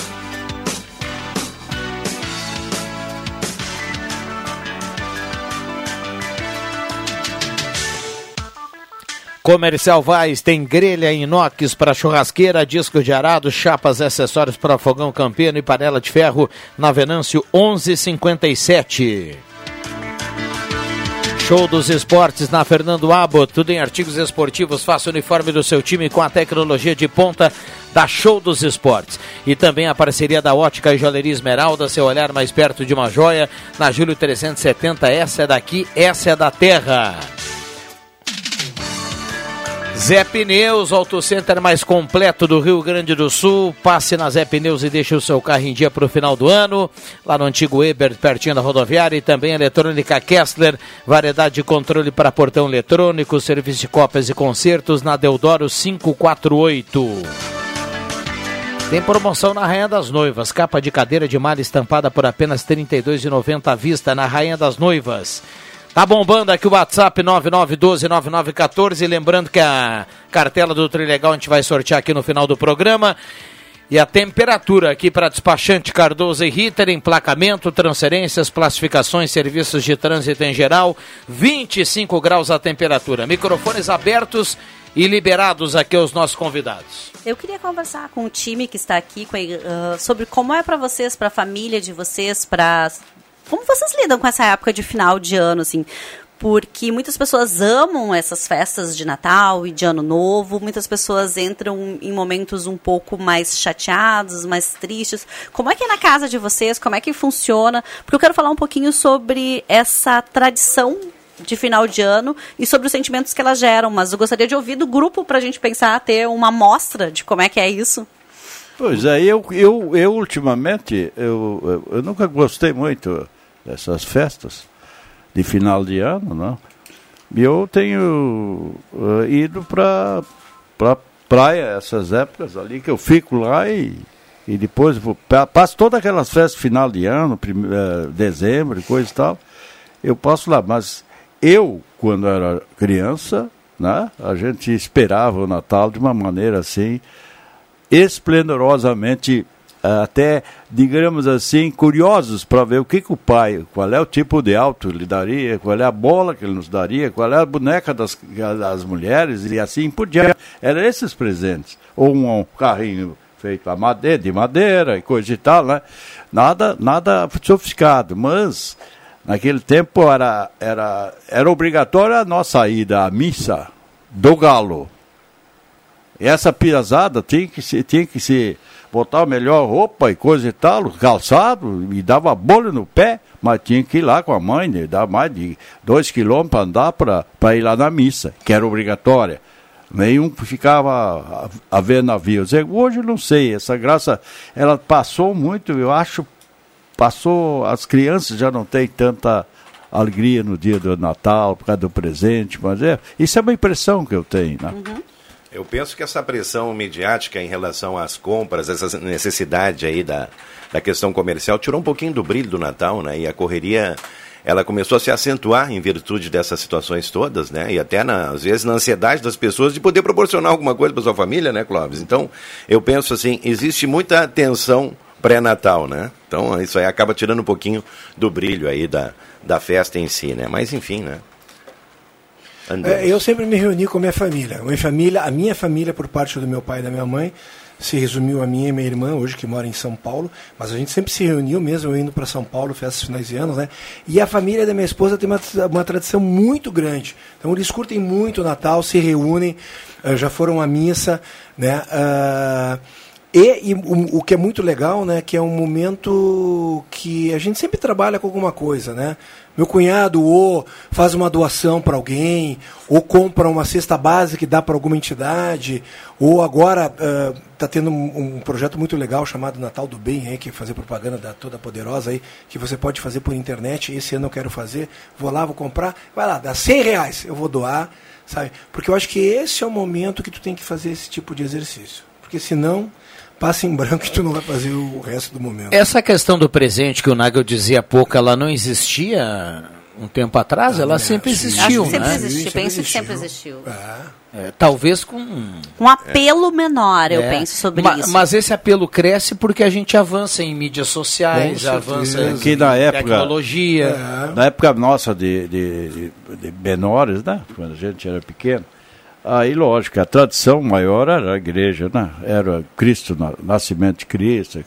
Comercial Vaz tem grelha inox para churrasqueira, disco de arado, chapas e acessórios para fogão campeiro e panela de ferro na Venâncio 1157. Show dos Esportes na Fernando Abbott, tudo em artigos esportivos. Faça o uniforme do seu time com a tecnologia de ponta da Show dos Esportes. E também a parceria da Ótica e Joalheria Esmeralda, seu olhar mais perto de uma joia, na Júlio 370. Essa é daqui, essa é da terra. Zé Pneus, Auto Center mais completo do Rio Grande do Sul. Passe na Zé Pneus e deixe o seu carro em dia para o final do ano. Lá no antigo Eber, pertinho da rodoviária. E também eletrônica Kessler, variedade de controle para portão eletrônico, serviço de cópias e concertos na Deodoro 548. Tem promoção na Rainha das Noivas. Capa de cadeira de malha estampada por apenas R$ 32,90 à vista na Rainha das Noivas. Tá bombando aqui o WhatsApp 99129914. Lembrando que a cartela do Trilegal a gente vai sortear aqui no final do programa. E a temperatura aqui para despachante Cardoso e Ritter, emplacamento, transferências, classificações, serviços de trânsito em geral, 25 graus a temperatura. Microfones abertos e liberados aqui aos nossos convidados. Eu queria conversar com o time que está aqui com, uh, sobre como é para vocês, para a família de vocês, para como vocês lidam com essa época de final de ano, assim? Porque muitas pessoas amam essas festas de Natal e de Ano Novo, muitas pessoas entram em momentos um pouco mais chateados, mais tristes. Como é que é na casa de vocês? Como é que funciona? Porque eu quero falar um pouquinho sobre essa tradição de final de ano e sobre os sentimentos que elas geram, mas eu gostaria de ouvir do grupo para a gente pensar, ter uma amostra de como é que é isso. Pois é, eu, eu, eu ultimamente, eu, eu, nunca gostei muito dessas festas de final de ano, não? E eu tenho uh, ido para pra praia essas épocas ali que eu fico lá e, e depois vou, passo todas aquelas festas final de ano, prim, uh, dezembro e coisa e tal. Eu passo lá, mas eu, quando era criança, né, a gente esperava o Natal de uma maneira assim esplendorosamente até, digamos assim, curiosos para ver o que, que o pai, qual é o tipo de auto ele daria, qual é a bola que ele nos daria, qual é a boneca das, das mulheres e assim por diante. Eram esses presentes. Ou um, um carrinho feito a madeira, de madeira e coisa e tal, né? Nada, nada sofisticado, mas naquele tempo era, era, era obrigatória a nossa ida à missa do galo. E essa piazada tinha que se, tinha que se botar melhor roupa e coisa e tal, calçado, e dava bolha no pé, mas tinha que ir lá com a mãe, né, dar mais de dois quilômetros para andar para ir lá na missa, que era obrigatória. Nenhum ficava a, a ver navios. Hoje não sei, essa graça, ela passou muito, eu acho, passou, as crianças já não têm tanta alegria no dia do Natal, por causa do presente, mas é, isso é uma impressão que eu tenho, né? Uhum. Eu penso que essa pressão midiática em relação às compras, essa necessidade aí da, da questão comercial, tirou um pouquinho do brilho do Natal, né? E a correria, ela começou a se acentuar em virtude dessas situações todas, né? E até, na, às vezes, na ansiedade das pessoas de poder proporcionar alguma coisa para sua família, né, Clóvis? Então, eu penso assim, existe muita tensão pré-natal, né? Então, isso aí acaba tirando um pouquinho do brilho aí da, da festa em si, né? Mas, enfim, né? É, eu sempre me reuni com minha família. Minha família, a minha família por parte do meu pai e da minha mãe se resumiu a minha e minha irmã hoje que mora em São Paulo, mas a gente sempre se reuniu mesmo indo para São Paulo festas finais de anos, né? E a família da minha esposa tem uma, uma tradição muito grande. Então eles curtem muito o Natal, se reúnem, uh, já foram à missa, né? Uh, e, e o, o, que é muito legal, né, que é um momento que a gente sempre trabalha com alguma coisa, né? Meu cunhado ou faz uma doação para alguém, ou compra uma cesta básica que dá para alguma entidade, ou agora está uh, tendo um, um, projeto muito legal chamado Natal do Bem, aí, que é fazer propaganda da Toda Poderosa aí, que você pode fazer por internet. Esse ano eu quero fazer, vou lá, vou comprar, vai lá, dá 100 reais, eu vou doar, sabe? Porque eu acho que esse é o momento que tu tem que fazer esse tipo de exercício. Porque senão passa em branco e tu não vai fazer o resto do momento. Essa questão do presente que o Nagel dizia há pouco, ela não existia um tempo atrás? Ela é, sempre existiu, Acho que né? sempre existiu, penso que sempre existiu. É. É, talvez com um apelo menor, eu é. penso sobre Ma isso. Mas esse apelo cresce porque a gente avança em mídias sociais, avança em que na época, tecnologia. É. Na época nossa de, de, de menores, né? Quando a gente era pequeno, Aí, lógico, a tradição maior era a igreja, né? Era Cristo, nascimento de Cristo,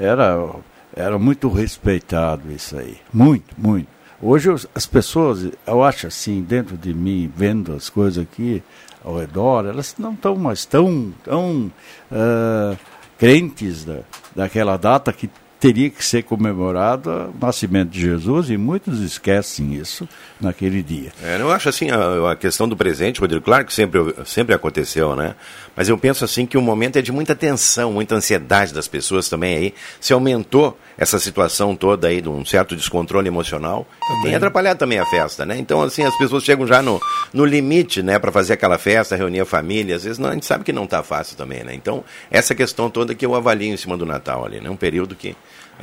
era, era muito respeitado isso aí, muito, muito. Hoje as pessoas, eu acho assim, dentro de mim, vendo as coisas aqui ao redor, elas não estão mais tão, tão ah, crentes da, daquela data que teria que ser comemorada o nascimento de Jesus e muitos esquecem isso naquele dia. É, eu acho assim, a, a questão do presente, Rodrigo, claro que sempre, sempre aconteceu, né? Mas eu penso assim que o momento é de muita tensão, muita ansiedade das pessoas também aí. Se aumentou essa situação toda aí de um certo descontrole emocional, tem atrapalhado também a festa, né? Então, assim, as pessoas chegam já no, no limite, né, para fazer aquela festa, reunir a família. Às vezes não, a gente sabe que não está fácil também, né? Então, essa questão toda que eu avalio em cima do Natal ali, né? Um período que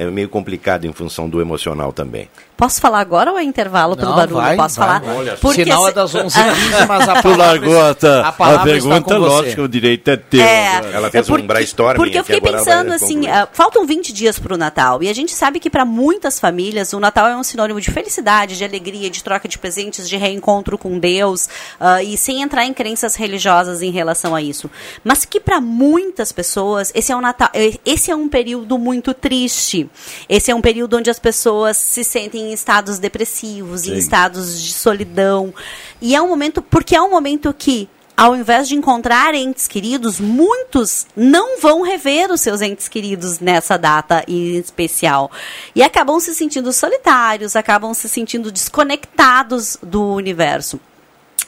é meio complicado em função do emocional também. Posso falar agora ou é intervalo pelo Não, barulho? vai, Posso vai. falar? Olha, Porque sinal é se- das 11h15, mas a palavra, largou a, a a, palavra está pergunta, com você. lógico, o direito é teu. É? Ela fez é porque- um brainstorming Porque eu fiquei pensando assim, ah, faltam 20 dias para o Natal e a gente sabe que para muitas famílias o Natal é um sinônimo de felicidade, de alegria, de troca de presentes, de reencontro com Deus ah, e sem entrar em crenças religiosas em relação a isso. Mas que para muitas pessoas esse é um Natal, esse é um período muito triste. Esse é um período onde as pessoas se sentem em estados depressivos, em Sim. estados de solidão. E é um momento, porque é um momento que ao invés de encontrar entes queridos, muitos não vão rever os seus entes queridos nessa data em especial. E acabam se sentindo solitários, acabam se sentindo desconectados do universo.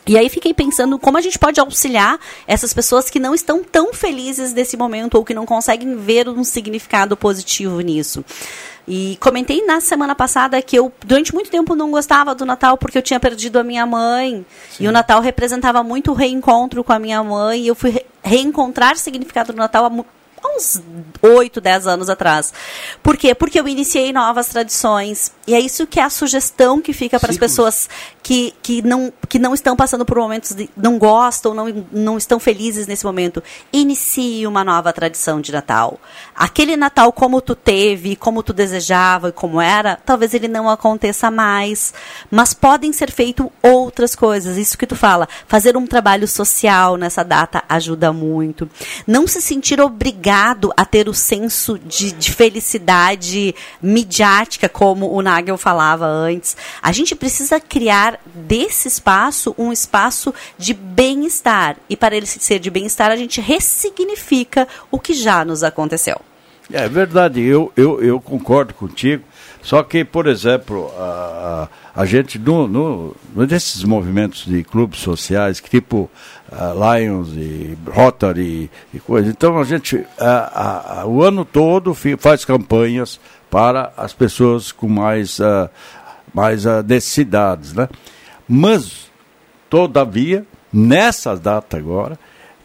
E aí fiquei pensando como a gente pode auxiliar essas pessoas que não estão tão felizes nesse momento ou que não conseguem ver um significado positivo nisso. E comentei na semana passada que eu, durante muito tempo, não gostava do Natal porque eu tinha perdido a minha mãe. E o Natal representava muito o reencontro com a minha mãe. E eu fui re- reencontrar significado do Natal há uns 8, 10 anos atrás. Por quê? Porque eu iniciei novas tradições. E é isso que é a sugestão que fica para as pessoas que, que, não, que não estão passando por momentos de. não gostam, não, não estão felizes nesse momento. Inicie uma nova tradição de Natal. Aquele Natal como tu teve, como tu desejava e como era, talvez ele não aconteça mais. Mas podem ser feitas outras coisas. Isso que tu fala. Fazer um trabalho social nessa data ajuda muito. Não se sentir obrigado a ter o senso de, de felicidade midiática, como o Nagel falava antes. A gente precisa criar desse espaço um espaço de bem-estar. E para ele ser de bem-estar, a gente ressignifica o que já nos aconteceu. É verdade, eu, eu, eu concordo contigo. Só que, por exemplo, a, a gente, no, no, desses movimentos de clubes sociais, tipo ah, Lions e Rotary e coisa, então a gente, ah, ah, o ano todo faz campanhas para as pessoas com mais, mais ah, necessidades, né? Mas, todavia, nessa data agora,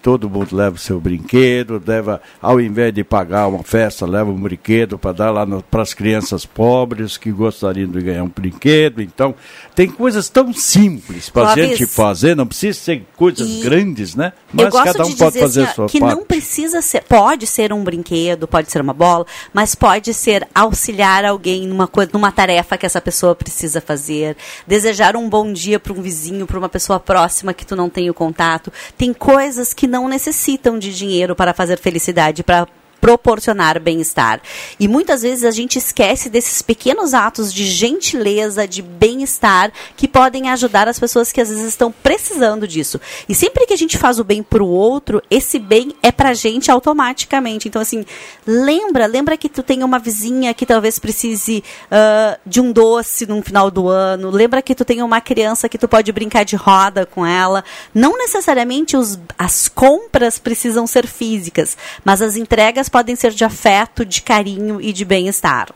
todo mundo leva o seu brinquedo, leva, ao invés de pagar uma festa, leva um brinquedo para dar lá para as crianças pobres que gostariam de ganhar um brinquedo. Então, tem coisas tão simples para a gente fazer, não precisa ser coisas e grandes, né? Mas cada um de pode fazer assim, a sua que parte. não precisa ser, pode ser um brinquedo, pode ser uma bola, mas pode ser auxiliar alguém numa coisa, numa tarefa que essa pessoa precisa fazer, desejar um bom dia para um vizinho, para uma pessoa próxima que tu não tem o contato. Tem coisas que não necessitam de dinheiro para fazer felicidade, para proporcionar bem-estar. E muitas vezes a gente esquece desses pequenos atos de gentileza, de bem-estar, que podem ajudar as pessoas que às vezes estão precisando disso. E sempre que a gente faz o bem para o outro, esse bem é pra gente automaticamente. Então, assim, lembra, lembra que tu tem uma vizinha que talvez precise ah, de um doce no final do ano. Lembra que tu tem uma criança que tu pode brincar de roda com ela. Não necessariamente os, as compras precisam ser físicas, mas as entregas podem ser de afeto, de carinho e de bem-estar.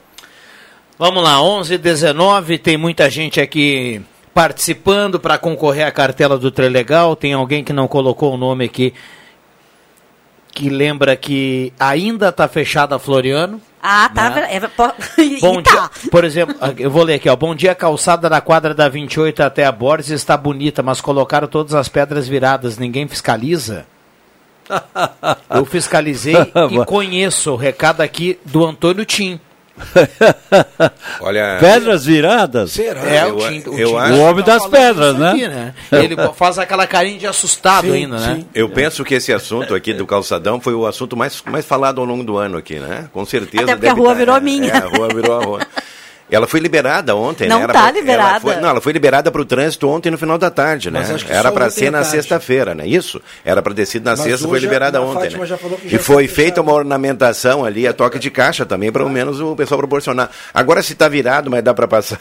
Vamos lá, 11 19 tem muita gente aqui participando para concorrer à cartela do Trelegal. Tem alguém que não colocou o nome aqui que lembra que ainda está fechada a Floriano. Ah, tá. Né? É, po- Bom tá. dia, por exemplo, eu vou ler aqui, ó. Bom dia, calçada da quadra da 28 até a Borges está bonita, mas colocaram todas as pedras viradas, ninguém fiscaliza? Eu fiscalizei e conheço o recado aqui do Antônio Tim. Olha. Pedras viradas? É, Eu- o Tim, eu Tim acho- O homem tá das pedras, isso aqui, né? Ele faz aquela carinha de assustado ainda, né? Eu penso que esse assunto aqui do calçadão foi o assunto mais, mais falado ao longo do ano aqui, né? Com certeza. Até porque a rua tá- virou é, minha. É, a rua virou a rua. Ela foi liberada ontem, Não né? Era tá pra- liberada. Ela foi, não, ela foi liberada para o trânsito ontem no final da tarde, né? Mas acho que Era para ser na sexta-feira, né? Isso. Era para ter sido na Mas sexta, foi liberada a ontem, né? já falou que já E está foi feita uma ornamentação ali, a toque de caixa também, para ao menos o pessoal proporcionar. Agora se tá virado, mas dá para passar.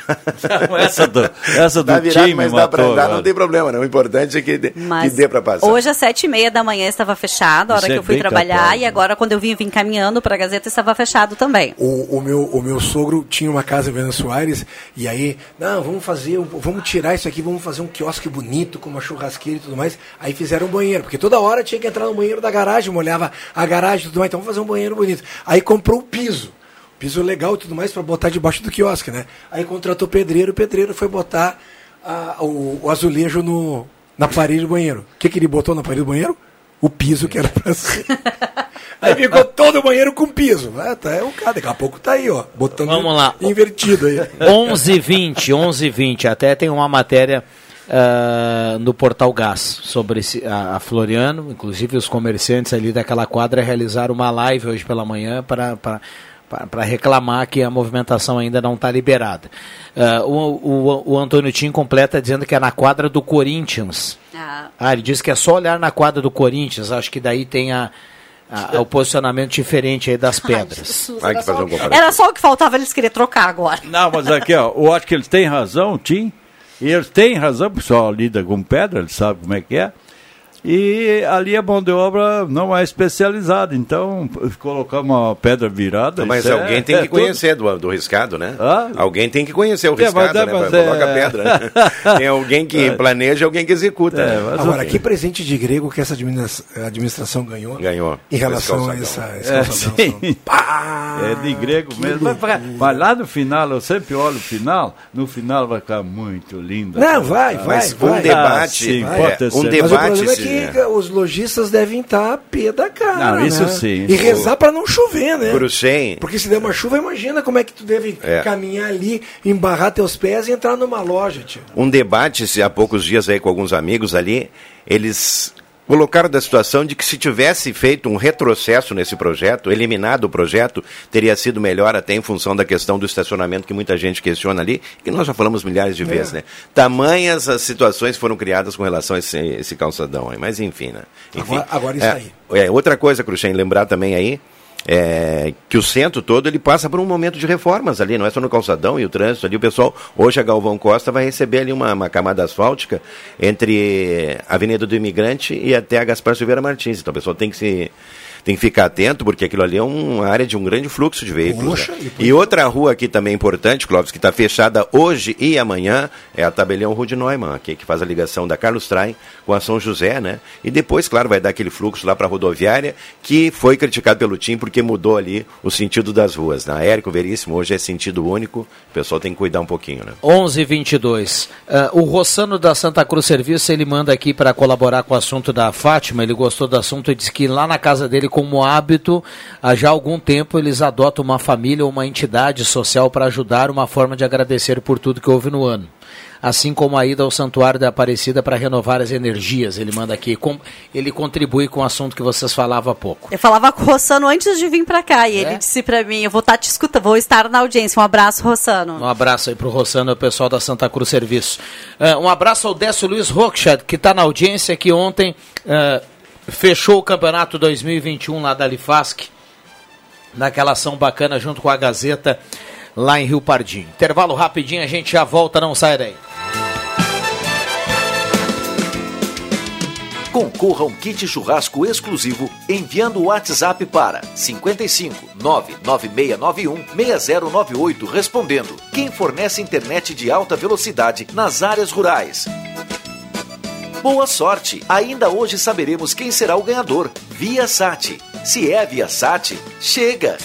essa do, essa do tá virado, time mas dá para andar, agora. não tem problema, não. O importante é que dê, que dê para passar. hoje às sete e meia da manhã estava fechado, a hora Isso que é eu fui trabalhar, capaz, e agora quando eu vim, vim caminhando para a Gazeta estava fechado também. O, o meu, o meu sogro tinha uma casa em Venâncio Soares e aí, não, vamos fazer, vamos tirar isso aqui, vamos fazer um quiosque bonito com uma churrasqueira e tudo mais. Aí fizeram um banheiro, porque toda hora tinha que entrar no banheiro da garagem, molhava a garagem e tudo mais, então vamos fazer um banheiro bonito. Aí comprou o piso, piso legal e tudo mais para botar debaixo do quiosque, né? Aí contratou pedreiro, o pedreiro foi botar a- o, o azulejo no, na parede do banheiro. O que, que ele botou na parede do banheiro? O piso que era pra ser. Aí ficou todo o banheiro com piso. Ah, tá, é o cara, daqui a pouco tá aí, ó. Botando Vamos lá. invertido aí. 11:20, 11:20. Até tem uma matéria ah, no Portal Gás sobre esse- a, a Floriano, inclusive os comerciantes ali daquela quadra realizaram uma live hoje pela manhã para para reclamar que a movimentação ainda não está liberada. Ah, o, o, o Antônio Tim completa dizendo que é na quadra do Corinthians. Ah, Ah, ele disse que é só olhar na quadra do Corinthians. Acho que daí tem a, a- o posicionamento diferente aí das pedras. Vai que fazer um. Era só o que faltava eles querer trocar agora. Não, mas aqui, ó, eu acho que eles têm razão, Tim. E eles têm razão, o pessoal lida com pedra, eles sabem como é que é. E ali a mão de obra não é especializada, então colocar uma pedra virada. Mas isso é- alguém tem é que tudo- conhecer do, do riscado, né? Hã? Alguém tem que conhecer o É, mas riscado, é, né? mas Pra- Coloca é- pedra. né? Tem alguém que planeja e alguém que executa. É, né? Agora, que presente de grego que essa administra- administração ganhou? Ganhou. Em relação a essa, É, sim. É de grego mesmo. Mas, vai- mas lá no final, eu sempre olho o final, no final vai ficar muito lindo. Não, vai, vai, Mas vai. um debate, Ah, sim, um certeza. Mas o debate. É os lojistas devem estar a pé da cara. Não, isso né? sim, E isso rezar para não chover, né? Cruxem. Porque se der uma chuva, imagina como é que tu deve É. caminhar ali, embarrar teus pés e entrar numa loja, tio. um debate se há poucos dias aí com alguns amigos ali, eles colocaram da situação de que se tivesse feito um retrocesso nesse projeto, eliminado o projeto, teria sido melhor até em função da questão do estacionamento que muita gente questiona ali, que nós já falamos milhares de vezes, né? Tamanhas as situações foram criadas com relação a esse, esse calçadão aí, mas enfim, né? Enfim, Agora- agora isso é, aí. É, outra coisa, Cruxem, lembrar também aí, é, que o centro todo ele passa por um momento de reformas ali, não é só no calçadão e o trânsito ali. O pessoal, hoje a Galvão Costa vai receber ali uma, uma camada asfáltica entre a Avenida do Imigrante e até a Gaspar Silveira Martins. Então o pessoal tem que se. Tem que ficar atento, porque aquilo ali é uma área de um grande fluxo de veículos. Poxa, né? e E outra rua aqui também importante, Clóvis, que está fechada hoje e amanhã, é a Tabelião Rua de Neumann, aqui, que faz a ligação da Carlos Traem com a São José, né? E depois, claro, vai dar aquele fluxo lá para a rodoviária, que foi criticado pelo TIM porque mudou ali o sentido das ruas. Na Érico Veríssimo, hoje é sentido único, o pessoal tem que cuidar um pouquinho, né? 11 22 O Rossano da Santa Cruz Serviço, ele manda aqui para colaborar com o assunto da Fátima. Ele gostou do assunto e disse que lá na casa dele, como hábito, há já algum tempo eles adotam uma família ou uma entidade social para ajudar, uma forma de agradecer por tudo que houve no ano. Assim como a ida ao Santuário da Aparecida para renovar as energias. Ele manda aqui. Com, ele contribui com o assunto que vocês falavam há pouco. Eu falava com o Rossano antes de vir pra cá e É? ele disse pra mim, eu vou estar te escutando, vou estar na audiência. Um abraço, Rossano. Um abraço aí pro Rossano e o pessoal da Santa Cruz Serviço. Ah, um abraço ao Décio Luiz Rockchad, que está na audiência, que ontem ah, fechou o campeonato 2021 lá da Lifasc, naquela ação bacana junto com a Gazeta, lá em Rio Pardinho. Intervalo rapidinho, a gente já volta, não sai daí. Concorra um kit churrasco exclusivo enviando o WhatsApp para 55 99691 6098 respondendo quem fornece internet de alta velocidade nas áreas rurais. Boa sorte! Ainda hoje saberemos quem será o ganhador. Via Sat. Se é Via Sat, chega!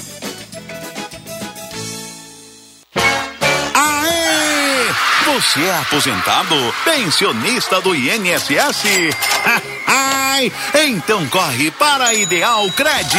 Você é aposentado? Pensionista do INSS? Então corre para a Ideal Cred.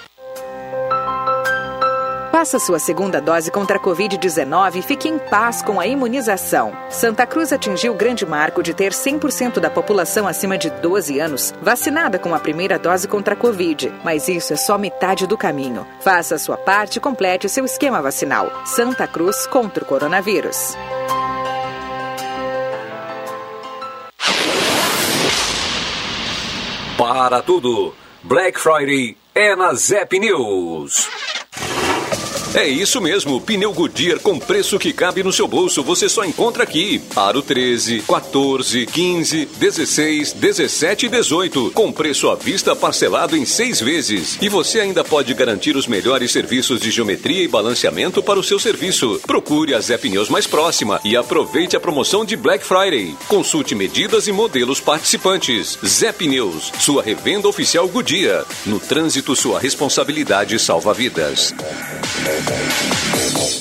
Faça sua segunda dose contra a Covid-19 e fique em paz com a imunização. Santa Cruz atingiu o grande marco de ter 100% da população acima de 12 anos vacinada com a primeira dose contra a Covid. Mas isso é só metade do caminho. Faça sua parte e complete seu esquema vacinal. Santa Cruz contra o coronavírus. Para tudo, Black Friday é na Zep News. É isso mesmo, pneu Goodyear com preço que cabe no seu bolso, você só encontra aqui. Aro 13, 14, 15, 16, 17 e 18, com preço à vista parcelado em seis vezes. E você ainda pode garantir os melhores serviços de geometria e balanceamento para o seu serviço. Procure a Zé Pneus mais próxima e aproveite a promoção de Black Friday. Consulte medidas e modelos participantes. Zé Pneus, sua revenda oficial Goodyear. No trânsito, sua responsabilidade salva vidas. Thank you.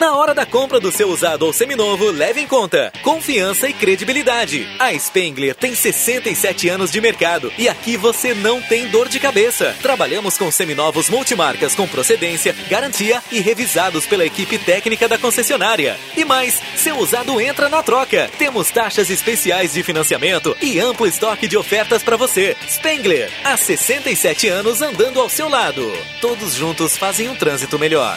Na hora da compra do seu usado ou seminovo, leve em conta confiança e credibilidade. A Spengler tem 67 anos de mercado e aqui você não tem dor de cabeça. Trabalhamos com seminovos multimarcas com procedência, garantia e revisados pela equipe técnica da concessionária. E mais, seu usado entra na troca. Temos taxas especiais de financiamento e amplo estoque de ofertas para você. Spengler, há 67 anos andando ao seu lado. Todos juntos fazem um trânsito melhor.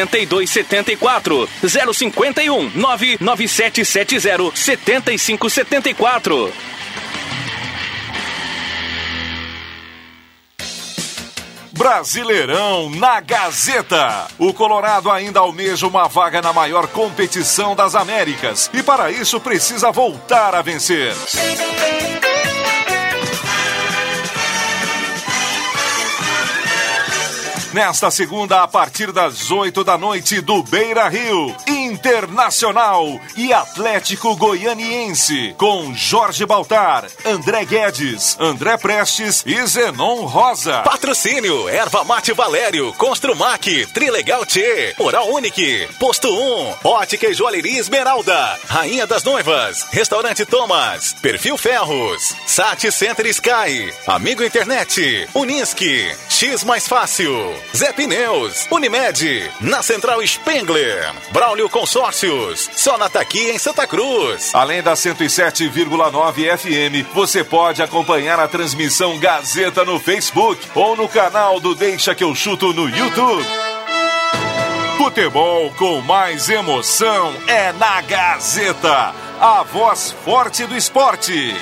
8274 051 99770 7574. Brasileirão na Gazeta. O Colorado ainda almeja uma vaga na maior competição das Américas e para isso precisa voltar a vencer. Nesta segunda, a partir das 8 da noite, do Beira Rio, Internacional e Atlético Goianiense, com Jorge Baltar, André Guedes, André Prestes e Zenon Rosa. Patrocínio, Erva Mate Valério, Construmac, Trilegal T, Oral Unique, Posto 1, Ótica e Joalheria Esmeralda, Rainha das Noivas, Restaurante Thomas, Perfil Ferros, Sat Center Sky, Amigo Internet, Unisque, X Mais Fácil, Zé Pneus, Unimed, na Central Spengler, Braulio Consórcios, só na Taqui em Santa Cruz. Além da 107,9 FM, você pode acompanhar a transmissão Gazeta no Facebook ou no canal do Deixa que eu chuto no YouTube. Futebol com mais emoção é na Gazeta, a voz forte do esporte.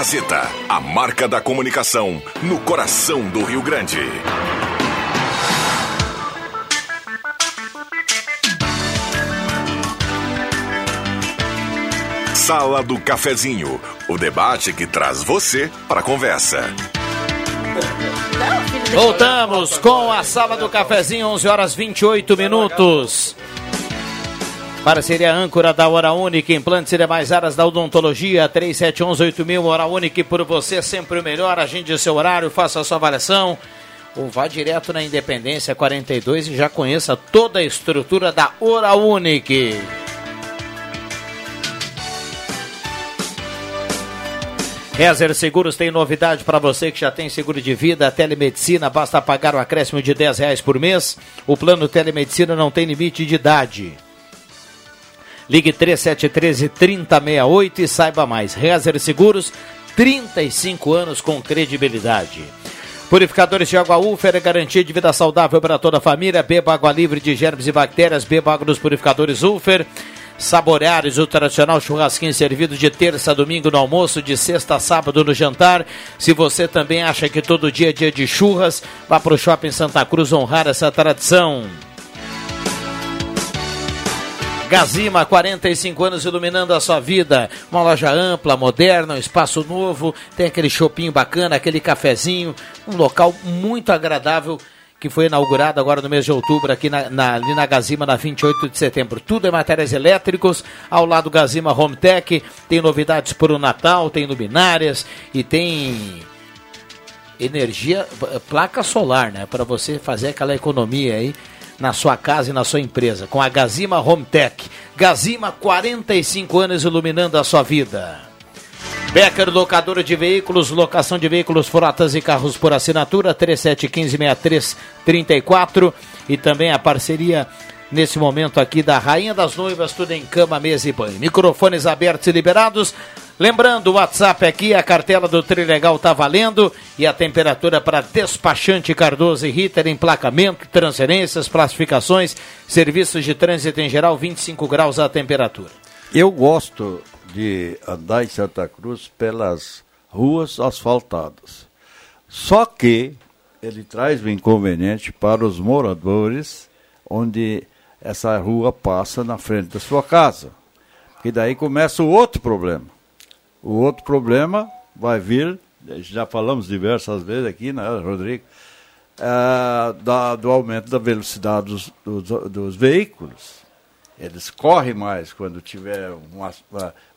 Gazeta, a marca da comunicação no coração do Rio Grande. Sala do Cafezinho, o debate que traz você para a conversa. Voltamos com a Sala do Cafezinho, 11 horas 28 minutos. Parceria âncora da Hora Única, implantes e demais áreas da odontologia, 3711-8000, Hora Única, por você sempre o melhor, agende seu horário, faça a sua avaliação, ou vá direto na Independência 42 e já conheça toda a estrutura da Hora Única. Rezer Seguros tem novidade para você que já tem seguro de vida, telemedicina, basta pagar o um acréscimo de 10 reais por mês. O plano telemedicina não tem limite de idade. Ligue 3713 3068 e saiba mais. Rezer Seguros, 35 anos com credibilidade. Purificadores de água Ufer é garantia de vida saudável para toda a família. Beba água livre de germes e bactérias. Beba água dos purificadores Ufer. Saboreares, o tradicional churrasquinho servido de terça a domingo no almoço, de sexta a sábado no jantar. Se você também acha que todo dia é dia de churras, vá para o Shopping Santa Cruz honrar essa tradição. Gazima, 45 anos iluminando a sua vida. Uma loja ampla, moderna, um espaço novo, tem aquele chopinho bacana, aquele cafezinho, um local muito agradável que foi inaugurado agora no mês de outubro aqui na, na, ali na Gazima, na 28 de setembro. Tudo é materiais elétricos, ao lado Gazima Home Tech, tem novidades para o Natal, tem luminárias e tem energia, placa solar, né? Para você fazer aquela economia aí na sua casa e na sua empresa, com a Gazima Home Tech. Gazima, 45 anos iluminando a sua vida. Becker, locadora de veículos, locação de veículos, frotas e carros por assinatura, 37156334 e também a parceria nesse momento aqui da Rainha das Noivas, tudo em cama, mesa e banho. Microfones abertos e liberados. Lembrando, o WhatsApp aqui, a cartela do Trilegal está valendo e a temperatura para despachante Cardoso e Ritter, emplacamento, transferências, classificações, serviços de trânsito em geral, 25 graus a temperatura. Eu gosto de andar em Santa Cruz pelas ruas asfaltadas. Só que ele traz o inconveniente para os moradores onde essa rua passa na frente da sua casa. E daí começa o outro problema. O outro problema vai vir, já falamos diversas vezes aqui, né, Rodrigo? É, da, do aumento da velocidade dos, dos, dos veículos. Eles correm mais quando tiver um,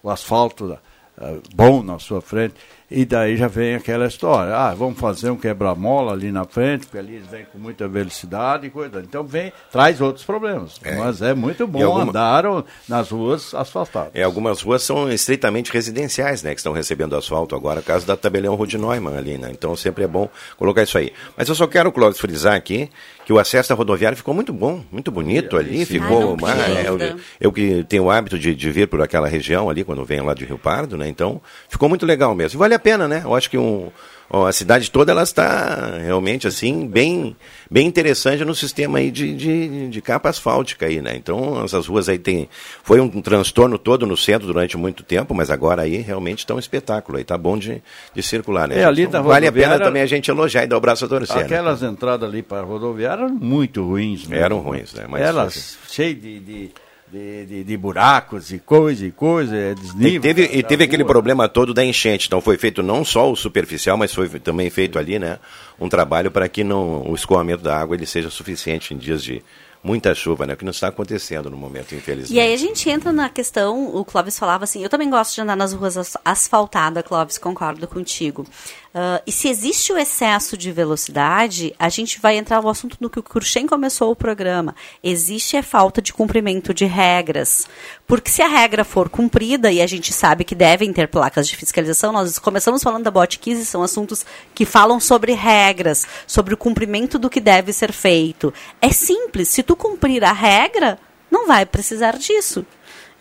um asfalto uh, bom na sua frente. E daí já vem aquela história. Ah, vamos fazer um quebra-mola ali na frente, porque ali eles vêm com muita velocidade e coisa. Então vem, traz outros problemas. É. Mas é muito bom alguma... andar nas ruas asfaltadas. É, algumas ruas são estritamente residenciais, né? Que estão recebendo asfalto agora, caso da tabelião Rudi Neumann ali, né? Então sempre é bom colocar isso aí. Mas eu só quero, Clóvis, frisar aqui que o acesso à rodoviária ficou muito bom, muito bonito ali, ficou. Ai, eu, eu, que tenho o hábito de, de, vir por aquela região ali, quando venho lá de Rio Pardo, né? Então, ficou muito legal mesmo. E vale a pena, né? Eu acho que um, ó, a cidade toda ela está realmente assim, bem, bem interessante no sistema aí de, de, de, capa asfáltica aí, né? Então, essas ruas aí tem. Foi um transtorno todo no centro durante muito tempo, mas agora aí realmente está um espetáculo aí, tá bom de, de circular, né? É, ali então, vale a pena também a gente elogiar e dar o braço a torcer. Né? Aquelas né? entradas ali para a rodoviária eram muito ruins, né? Eram ruins, né? Mas, Elas assim, cheias de, de de, de, de, buracos e coisa e coisa, é desnível. E teve, e teve aquele problema todo da enchente, então foi feito não só o superficial, mas foi também feito ali, né, um trabalho para que não, o escoamento da água ele seja suficiente em dias de, muita chuva, né? O que não está acontecendo no momento, infelizmente. E aí a gente entra na questão, o Clóvis falava assim, eu também gosto de andar nas ruas asfaltadas, Clóvis, concordo contigo. Uh, e se existe o excesso de velocidade, a gente vai entrar no assunto no que o Cruxem começou o programa. Existe a falta de cumprimento de regras. Porque se a regra for cumprida, e a gente sabe que devem ter placas de fiscalização, nós começamos falando da bot são assuntos que falam sobre regras, sobre o cumprimento do que deve ser feito. É simples, se tu cumprir a regra, não vai precisar disso.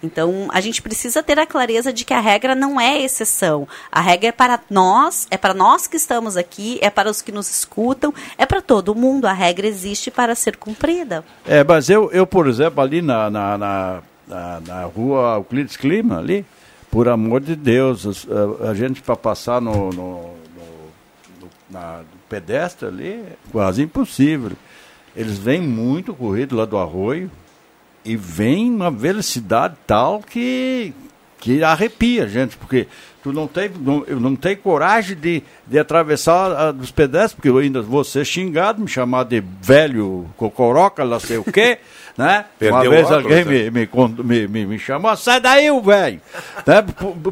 Então, a gente precisa ter a clareza de que a regra não é exceção. A regra é para nós, é para nós que estamos aqui, é para os que nos escutam, é para todo mundo. A regra existe para ser cumprida. É, mas eu, eu por exemplo, ali na, na, na, na, rua Euclides Clima, ali, por amor de Deus, a, gente para passar no, no, no, no na, pedestre ali, quase impossível. Eles vêm muito corrido lá do arroio, e vem uma velocidade tal que, que arrepia gente, porque tu não tem, não, eu não tenho coragem de, de atravessar a, dos pedestres, porque eu ainda vou ser xingado, me chamar de velho cocoroca, lá sei o quê, né? Perdeu uma vez óculos, alguém né? me, me, me, me, chamou, sai daí, o velho, né?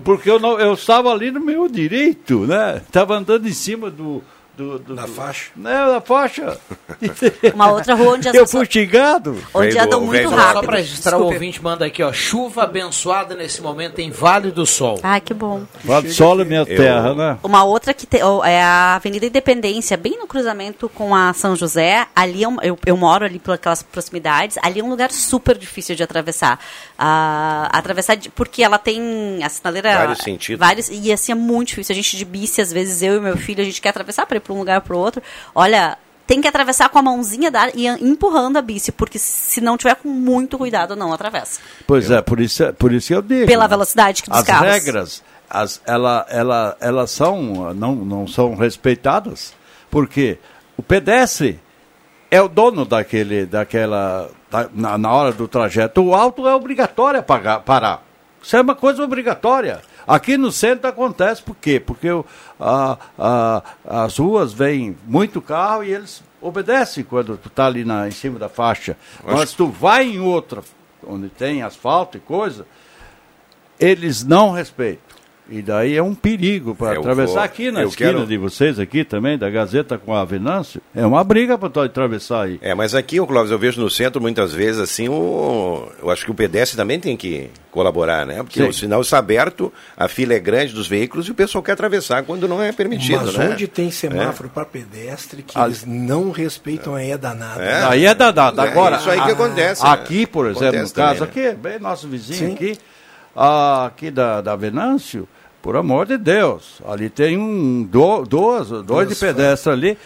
Porque eu, não, eu estava ali no meu direito, né? Estava andando em cima do, do, do, Da do- faixa. Não, da faixa. Uma outra rua onde as Eu fui xingado. Onde andam muito rápido. Só para registrar, o Desculpe. ouvinte manda aqui, ó. Chuva abençoada nesse momento em Vale do Sol. Ai, que bom. Vale Sol é minha terra, né? Uma outra que te- ó, é a Avenida Independência, bem no cruzamento com a São José. Ali é um- eu, eu moro ali por aquelas proximidades. Ali é um lugar super difícil de atravessar. Ah, atravessar de- porque ela tem a sinaleira. Vários sentidos. Vários, e assim é muito difícil. A gente de bici, às vezes eu e meu filho, a gente quer atravessar para para um lugar para o outro. Olha. Tem que atravessar com a mãozinha da, e empurrando a bici, porque se não tiver com muito cuidado, não atravessa. Pois é, por isso, por isso que eu digo. Pela velocidade que dos As carros. regras, as, ela, ela, elas são, não, não são respeitadas, porque o pedestre é o dono daquele, daquela, da- na, na hora do trajeto. O auto é obrigatório pagar, parar. Isso é uma coisa obrigatória. Aqui no centro acontece por quê? Porque a- a- as ruas vêm muito carro e eles obedecem quando tu está ali na, em cima da faixa. Mas tu vai em outra, onde tem asfalto e coisa, eles não respeitam. E daí é um perigo para atravessar vou- aqui na esquina quero- de vocês aqui também, da Gazeta com a Venâncio. É uma briga para atravessar aí. É, mas aqui, o Clóvis, eu vejo no centro muitas vezes assim, o, eu acho que o pedestre também tem que colaborar, né? Porque Sim. o sinal está aberto, a fila é grande dos veículos e o pessoal quer atravessar quando não é permitido, Mas né? onde tem semáforo para pedestre que Ali- eles não respeitam, aí é danado. É. Aí é danado. É Agora, isso aí que a- acontece, né? Aqui, por exemplo, Acontece no caso também, aqui, bem nosso vizinho Sim. aqui, ah, aqui da, da Venâncio, por amor de Deus, ali tem um, do, duas, dois de pedestre ali,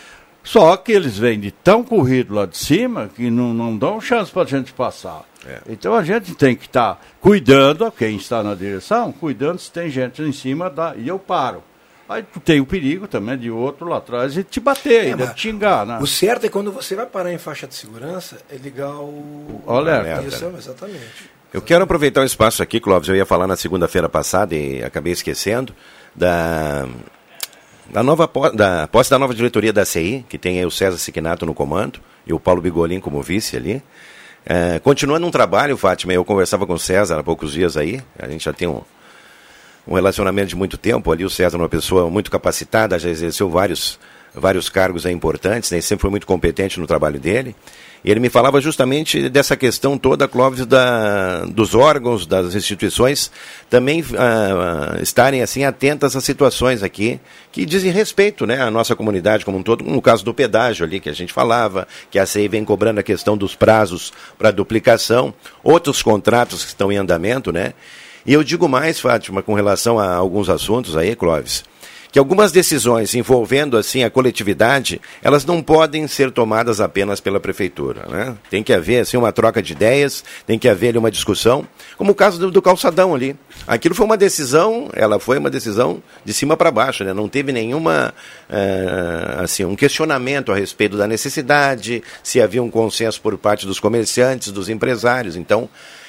só que eles vêm de tão corrido lá de cima que não, não dão chance para a gente passar. É. Então a gente tem que estar cuidando, quem está na direção, cuidando se tem gente em cima da, e eu paro. Aí tu tem o perigo também de outro lá atrás e te bater, ainda mas te xingar, né? O certo é quando você vai parar em faixa de segurança, é ligar o. O alerta. Isso, exatamente. Eu quero aproveitar o espaço aqui, Clóvis, eu ia falar na segunda-feira passada e acabei esquecendo, da, da nova da posse da nova diretoria da CI, que tem o César Siquinato no comando e o Paulo Bigolin como vice ali. É, continuando um trabalho, Fátima, eu conversava com o César há poucos dias aí, a gente já tem um, um relacionamento de muito tempo ali, o César é uma pessoa muito capacitada, já exerceu vários, vários cargos aí importantes, né, sempre foi muito competente no trabalho dele. Ele me falava justamente dessa questão toda, Clóvis, da, dos órgãos, das instituições, também ah, estarem assim atentas às situações aqui que dizem respeito né, à nossa comunidade como um todo, no caso do pedágio ali que a gente falava, que a CEI vem cobrando a questão dos prazos para duplicação, outros contratos que estão em andamento, né? E eu digo mais, Fátima, com relação a alguns assuntos aí, Clóvis, que algumas decisões envolvendo assim a coletividade, elas não podem ser tomadas apenas pela prefeitura, né? Tem que haver assim uma troca de ideias, tem que haver ali uma discussão, como o caso do, do calçadão ali. Aquilo foi uma decisão, ela foi uma decisão de cima para baixo, né? Não teve nenhuma eh, assim um questionamento a respeito da necessidade, se havia um consenso por parte dos comerciantes, dos empresários. Então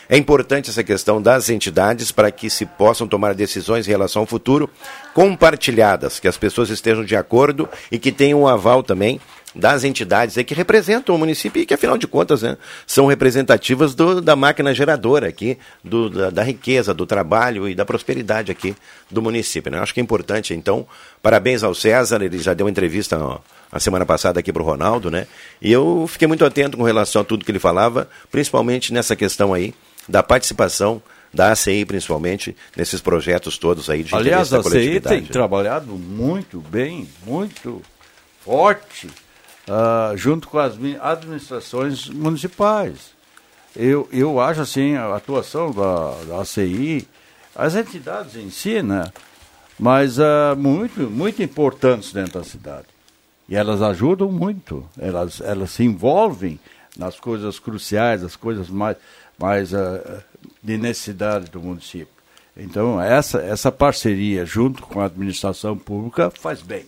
é importante essa questão das entidades para que se possam tomar decisões em relação ao futuro compartilhadas, que as pessoas estejam de acordo e que tenham o aval também das entidades aí que representam o município e que, afinal de contas, né, são representativas do- da máquina geradora aqui, do- da, da riqueza, do trabalho e da prosperidade aqui do município. Né? Acho que é importante, então, parabéns ao César, ele já deu uma entrevista ó, a semana passada aqui para o Ronaldo, né? E eu fiquei muito atento com relação a tudo que ele falava, principalmente nessa questão aí da participação da ACI, principalmente, nesses projetos todos aí de Aliás, interesse da a CI coletividade. tem trabalhado muito bem, muito forte, ah, junto com as mi- administrações municipais. Eu, eu acho assim, a atuação da, da ACI, as entidades em si, né, mas ah, muito, muito importantes dentro da cidade. E elas ajudam muito, elas, elas se envolvem nas coisas cruciais, as coisas mais, mais ah, de necessidade do município. Então, essa, essa parceria junto com a administração pública faz bem.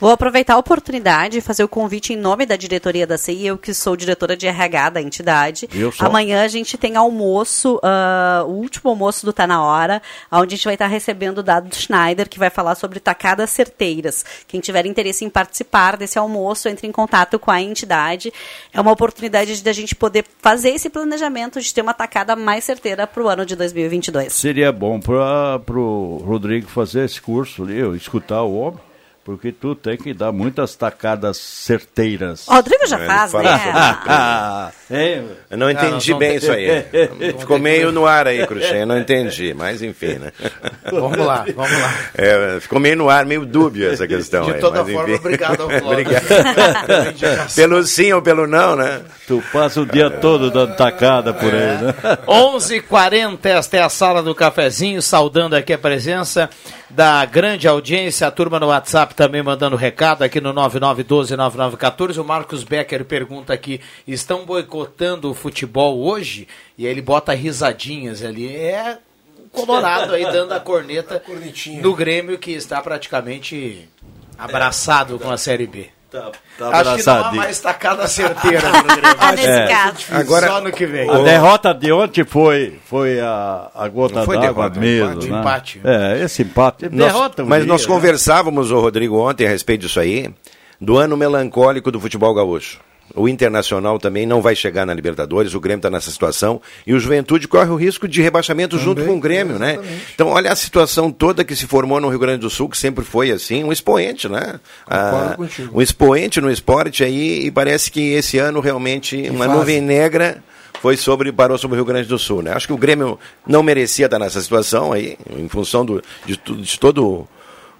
Vou aproveitar a oportunidade e fazer o convite em nome da diretoria da CI, eu que sou diretora de RH da entidade. Eu sou. Amanhã a gente tem almoço, ah, o último almoço do Tá Na Hora, onde a gente vai estar recebendo o Dado Schneider, que vai falar sobre tacadas certeiras. Quem tiver interesse em participar desse almoço, entre em contato com a entidade. É uma oportunidade de a gente poder fazer esse planejamento de ter uma tacada mais certeira para o ano de 2022. Seria bom para o Rodrigo fazer esse curso ali, escutar o homem, Porque tu tem que dar muitas tacadas certeiras. O Rodrigo já Ele faz, né? sobre- É, Eu não entendi bem isso aí. Ficou meio no ar aí, Cruxem. Eu não entendi, mas enfim, né? Vamos lá, vamos lá. É, ficou meio no ar, meio dúbio essa questão De aí. toda mas, forma, enfim. obrigado ao Clóvis. Obrigado. pelo sim ou pelo não, né? Tu passa o dia todo dando tacada por aí, né? 11:40 esta é a sala do cafezinho, saudando aqui a presença da grande audiência, a turma no WhatsApp também mandando recado aqui no 99129914. O Marcos Becker pergunta aqui: estão boicotando o futebol hoje? E aí ele bota risadinhas ali. É Colorado aí dando a corneta no Grêmio que está praticamente abraçado com a Série B. Tá, Acho que não há mais tacada certeira pro Grêmio. Ah, nesse É. caso. Agora, só no que vem. A derrota de ontem foi, foi a, a gota d'água mesmo. empate. né? Empate. É, esse empate. Nós- derrota um mas dia, nós né? conversávamos, o Rodrigo, ontem a respeito disso aí, do ano melancólico do futebol gaúcho. O Internacional também não vai chegar na Libertadores, o Grêmio está nessa situação, e o Juventude corre o risco de rebaixamento junto com o Grêmio, né? Então, olha a situação toda que se formou no Rio Grande do Sul, que sempre foi assim, um expoente, né? Ah, um expoente no esporte aí, e parece que esse ano realmente uma fase. nuvem negra foi sobre parou sobre o Rio Grande do Sul, né? Acho que o Grêmio não merecia estar nessa situação aí, em função do, de, de todo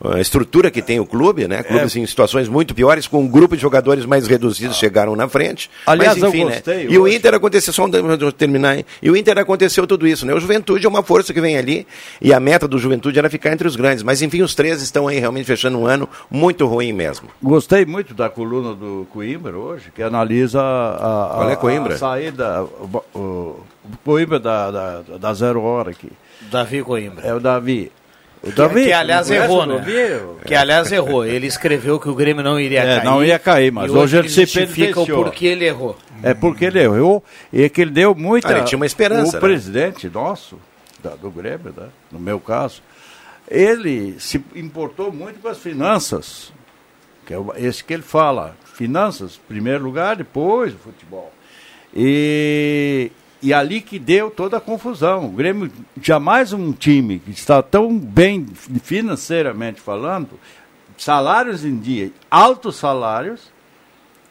a estrutura que tem o clube, né? Clubes em situações muito piores, com um grupo de jogadores mais reduzidos chegaram na frente. Aliás, Mas, enfim, eu né? gostei E o. Inter aconteceu, só um, deixa eu terminar, hein? E o Inter aconteceu tudo isso, né? O Juventude é uma força que vem ali, e a meta do Juventude era ficar entre os grandes. Mas enfim, os três estão aí realmente fechando um ano muito ruim mesmo. Gostei muito da coluna do Coimbra hoje, que analisa a, a, Qual é Coimbra? a saída, o, o, o Coimbra da, da, da Zero Hora aqui. Davi Coimbra. É o Davi. O Que, Davi, que, aliás não conhece errou, né? Que aliás errou. Ele escreveu que o Grêmio não iria É, cair. não ia cair, mas hoje ele se justifica o beneficiou. porquê ele errou. É porque ele errou e que ele deu muita. Ah, ele tinha uma esperança, O né? presidente nosso, da- do Grêmio, né? no meu caso, ele se importou muito com as finanças. Que é esse que ele fala. Finanças, primeiro lugar, depois o futebol. E, e ali que deu toda a confusão. O Grêmio, jamais um time que está tão bem financeiramente falando, salários em dia, altos salários,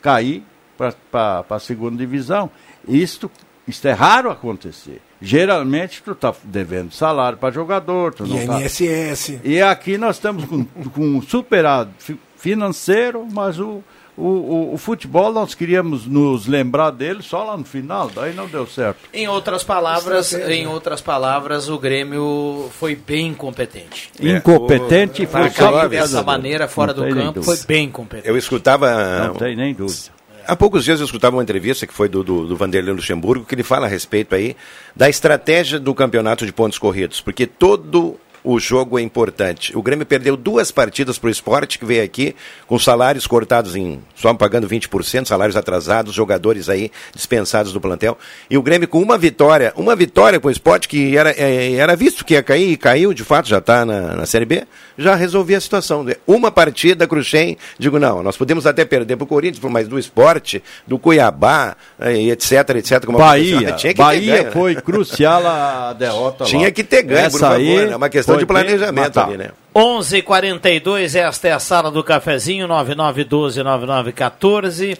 cair para a segunda divisão. Isto, isto é raro acontecer. Geralmente tu está devendo salário para jogador. Tu não tá- INSS. E aqui nós estamos com, com um superado fi- financeiro, mas o, o, o, o futebol nós queríamos nos lembrar dele só lá no final, daí não deu certo. Em outras palavras, em outras palavras, o Grêmio foi bem incompetente. Incompetente Para foi por dessa maneira fora não do campo foi bem incompetente. Eu escutava. Não tem nem dúvida. Há poucos dias eu escutava uma entrevista que foi do, do, do Vanderlei Luxemburgo, que ele fala a respeito aí da estratégia do campeonato de pontos corridos, porque todo o jogo é importante. O Grêmio perdeu duas partidas para o esporte, que veio aqui com salários cortados em. só pagando 20%, salários atrasados, jogadores aí dispensados do plantel. E o Grêmio com uma vitória, uma vitória com o esporte que era, eh, era visto que ia cair e caiu, de fato, já está na, na Série B, já resolvia a situação. Uma partida, Cruxem, digo, não, nós podemos até perder para o Corinthians, mas do esporte, do Cuiabá, eh, e etc, etc. Como Bahia, aconteceu. Tinha que ter Bahia ganho, né? foi crucial a derrota lá. Tinha que ter ganho, por Essa favor. aí né? É uma questão de planejamento bem ali, né? 11:42 esta é a sala do cafezinho 99129914.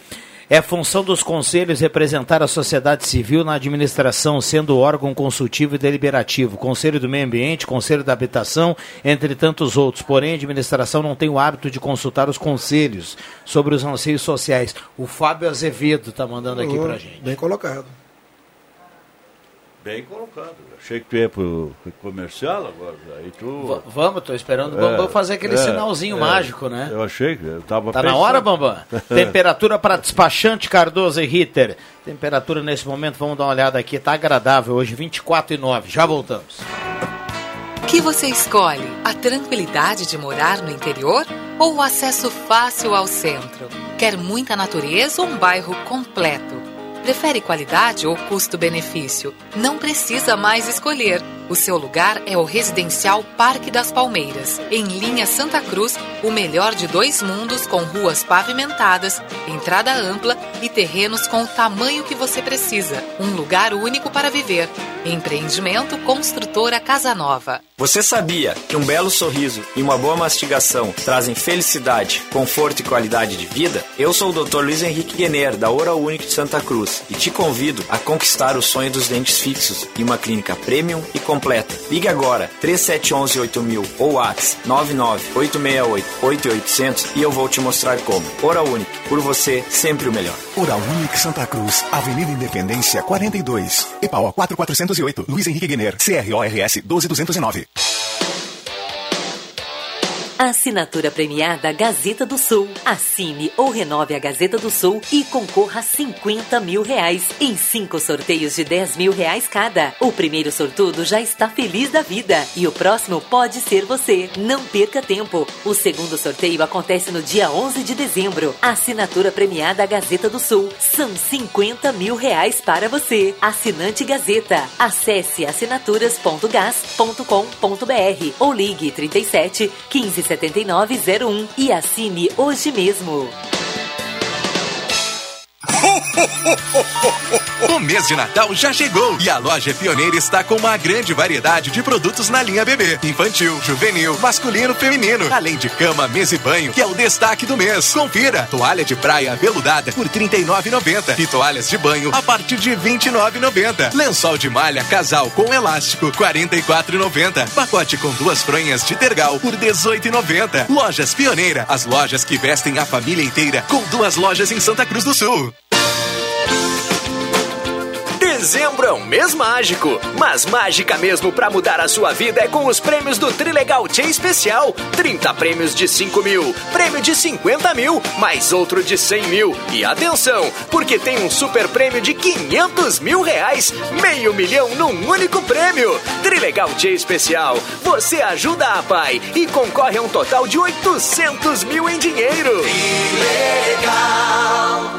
É função dos conselhos representar a sociedade civil na administração, sendo órgão consultivo e deliberativo, Conselho do Meio Ambiente, Conselho da Habitação, entre tantos outros. Porém, a administração não tem o hábito de consultar os conselhos sobre os anseios sociais. O Fábio Azevedo está mandando aqui pra gente. Bem colocado. Bem colocado. Achei que tu ia pro comercial agora. Aí tu... V- vamos, estou esperando o Bambam fazer aquele sinalzinho mágico, né? Eu achei que eu tava Tá na pensando. hora, Bambam? Temperatura para despachante Cardoso e Ritter. Temperatura nesse momento, vamos dar uma olhada aqui, tá agradável hoje, 24 e 9. Já voltamos. que você escolhe? A tranquilidade de morar no interior ou o acesso fácil ao centro? Quer muita natureza ou um bairro completo? Prefere qualidade ou custo-benefício? Não precisa mais escolher. O seu lugar é o Residencial Parque das Palmeiras, em linha Santa Cruz, o melhor de dois mundos com ruas pavimentadas, entrada ampla e terrenos com o tamanho que você precisa. Um lugar único para viver. Empreendimento Construtora Casa Nova. Você sabia que um belo sorriso e uma boa mastigação trazem felicidade, conforto e qualidade de vida? Eu sou o Dr. Luiz Henrique Guener, da Oral Unique de Santa Cruz, e te convido a conquistar o sonho dos dentes fixos em uma clínica premium e completa. Ligue agora 3711 8000 ou WhatsApp 99868 e eu vou te mostrar como. Oral por você, sempre o melhor. Oral Santa Cruz, Avenida Independência 42, EPAO 4408, Luiz Henrique Guener, CRORS 12209. Assinatura premiada Gazeta do Sul. Assine ou renove a Gazeta do Sul e concorra a 50 mil reais em cinco sorteios de 10 mil reais cada. O primeiro sortudo já está feliz da vida e o próximo pode ser você. Não perca tempo. O segundo sorteio acontece no dia 11 de dezembro. Assinatura premiada Gazeta do Sul. São 50 mil reais para você. Assinante Gazeta. Acesse assinaturas.gas.com.br ou ligue 37 15 7901 e assine hoje mesmo. O mês de Natal já chegou e a loja Pioneira está com uma grande variedade de produtos na linha bebê, infantil, juvenil, masculino, feminino, além de cama, mesa e banho, que é o destaque do mês. Confira: toalha de praia veludada por R$ 39,90 e toalhas de banho a partir de R$ 29,90. Lençol de malha casal com elástico R$ 44,90. Pacote com duas fronhas de tergal por R$ 18,90. Lojas Pioneira, as lojas que vestem a família inteira, com duas lojas em Santa Cruz do Sul. Dezembro é um mês mágico, mas mágica mesmo pra mudar a sua vida é com os prêmios do Trilegal Tia Especial. 30 prêmios de 5 mil, prêmio de 50 mil, mais outro de 100 mil. E atenção, porque tem um super prêmio de 500 mil reais, meio milhão num único prêmio. Trilegal Tia Especial, você ajuda a pai e concorre a um total de 800 mil em dinheiro. Trilegal.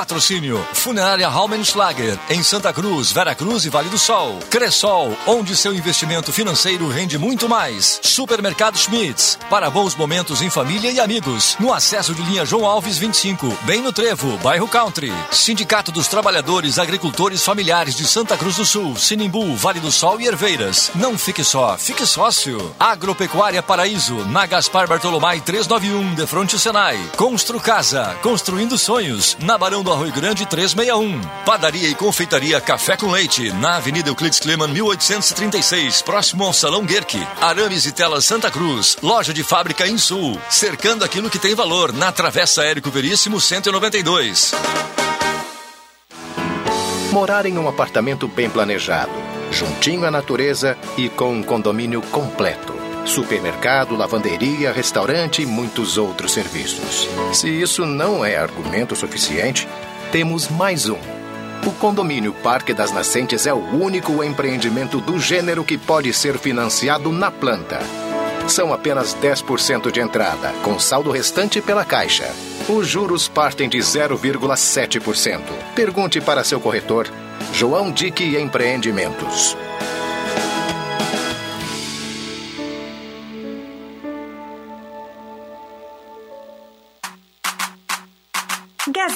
Patrocínio Funerária Raumenschlager em Santa Cruz, Vera Cruz e Vale do Sol. Cressol, onde seu investimento financeiro rende muito mais. Supermercado Schmitz, para bons momentos em família e amigos. No acesso de linha João Alves 25, bem no Trevo, bairro Country. Sindicato dos Trabalhadores Agricultores Familiares de Santa Cruz do Sul, Sinimbu, Vale do Sol e Herveiras. Não fique só, fique sócio. Agropecuária Paraíso, na Gaspar Bartolomai 391, de fronte Senai. Constru Casa, construindo sonhos, na Barão do Arroio Grande 361. Padaria e confeitaria Café com Leite, na Avenida Euclides Kleman 1836, próximo ao Salão Guerque. Arames e Telas Santa Cruz, loja de fábrica em Sul, cercando aquilo que tem valor, na Travessa Érico Veríssimo 192. Morar em um apartamento bem planejado, juntinho à natureza e com um condomínio completo. Supermercado, lavanderia, restaurante e muitos outros serviços. Se isso não é argumento suficiente, temos mais um. O condomínio Parque das Nascentes é o único empreendimento do gênero que pode ser financiado na planta. São apenas 10% de entrada, com saldo restante pela Caixa. Os juros partem de 0,7%. Pergunte para seu corretor, João Dick Empreendimentos.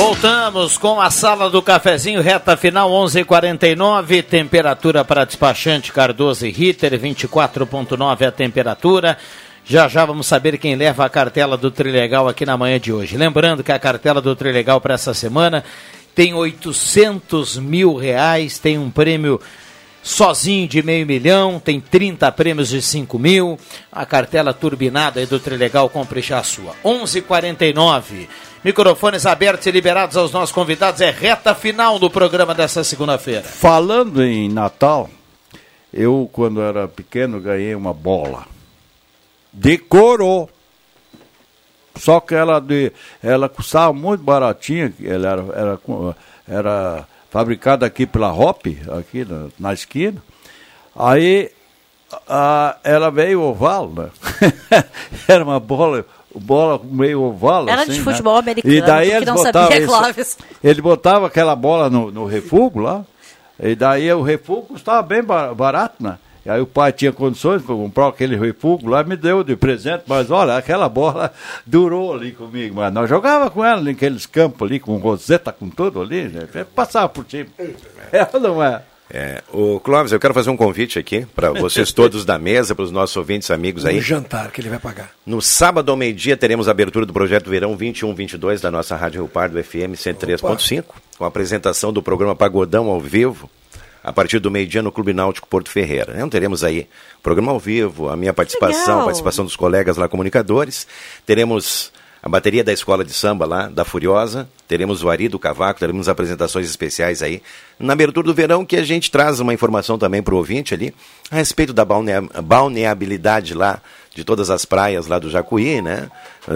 Voltamos com a sala do cafezinho, reta final 11:49, temperatura para despachante Cardoso e Ritter 24.9 a temperatura. Já já vamos saber quem leva a cartela do Trilegal aqui na manhã de hoje. Lembrando que a cartela do Trilegal para essa semana tem 800 mil reais, tem um prêmio sozinho de meio milhão, tem 30 prêmios de 5 mil. A cartela turbinada aí do Trilegal, compre já a sua. 11:49 Microfones abertos e liberados aos nossos convidados. É reta final do programa dessa segunda-feira. Falando em Natal, eu, quando era pequeno, ganhei uma bola. Decorou. Só que ela, de, ela custava muito baratinha, ela era, era, era fabricada aqui pela Hop, aqui na, na esquina. Aí a, ela veio oval, né? era uma bola, bola meio oval. Era assim, de né? futebol americano, E daí eles não botavam sabia, isso- Clóvis. ele botava aquela bola no, no refúgio lá, e daí o refúgio custava bem ba- barato, né? E aí o pai tinha condições para comprar aquele refúgio lá, me deu de presente, mas olha, aquela bola durou ali comigo, mas nós jogava com ela naqueles campos ali, com roseta, com tudo ali, né? passava por cima. Ela não é. É, o Clóvis, eu quero fazer um convite aqui para vocês todos da mesa, para os nossos ouvintes amigos aí. Um jantar que ele vai pagar. No sábado ao meio-dia teremos a abertura do projeto Verão 21-22 da nossa Rádio Rio Pardo FM 103.5, com a apresentação do programa Pagodão ao vivo, a partir do meio-dia no Clube Náutico Porto Ferreira. Então teremos aí programa ao vivo, a minha participação, Legal. a participação dos colegas lá comunicadores. Teremos a bateria da escola de samba lá, da Furiosa. Teremos o Ari do Cavaco, teremos apresentações especiais aí. Na abertura do verão, que a gente traz uma informação também para o ouvinte ali, a respeito da balnea- balneabilidade lá, de todas as praias lá do Jacuí, né?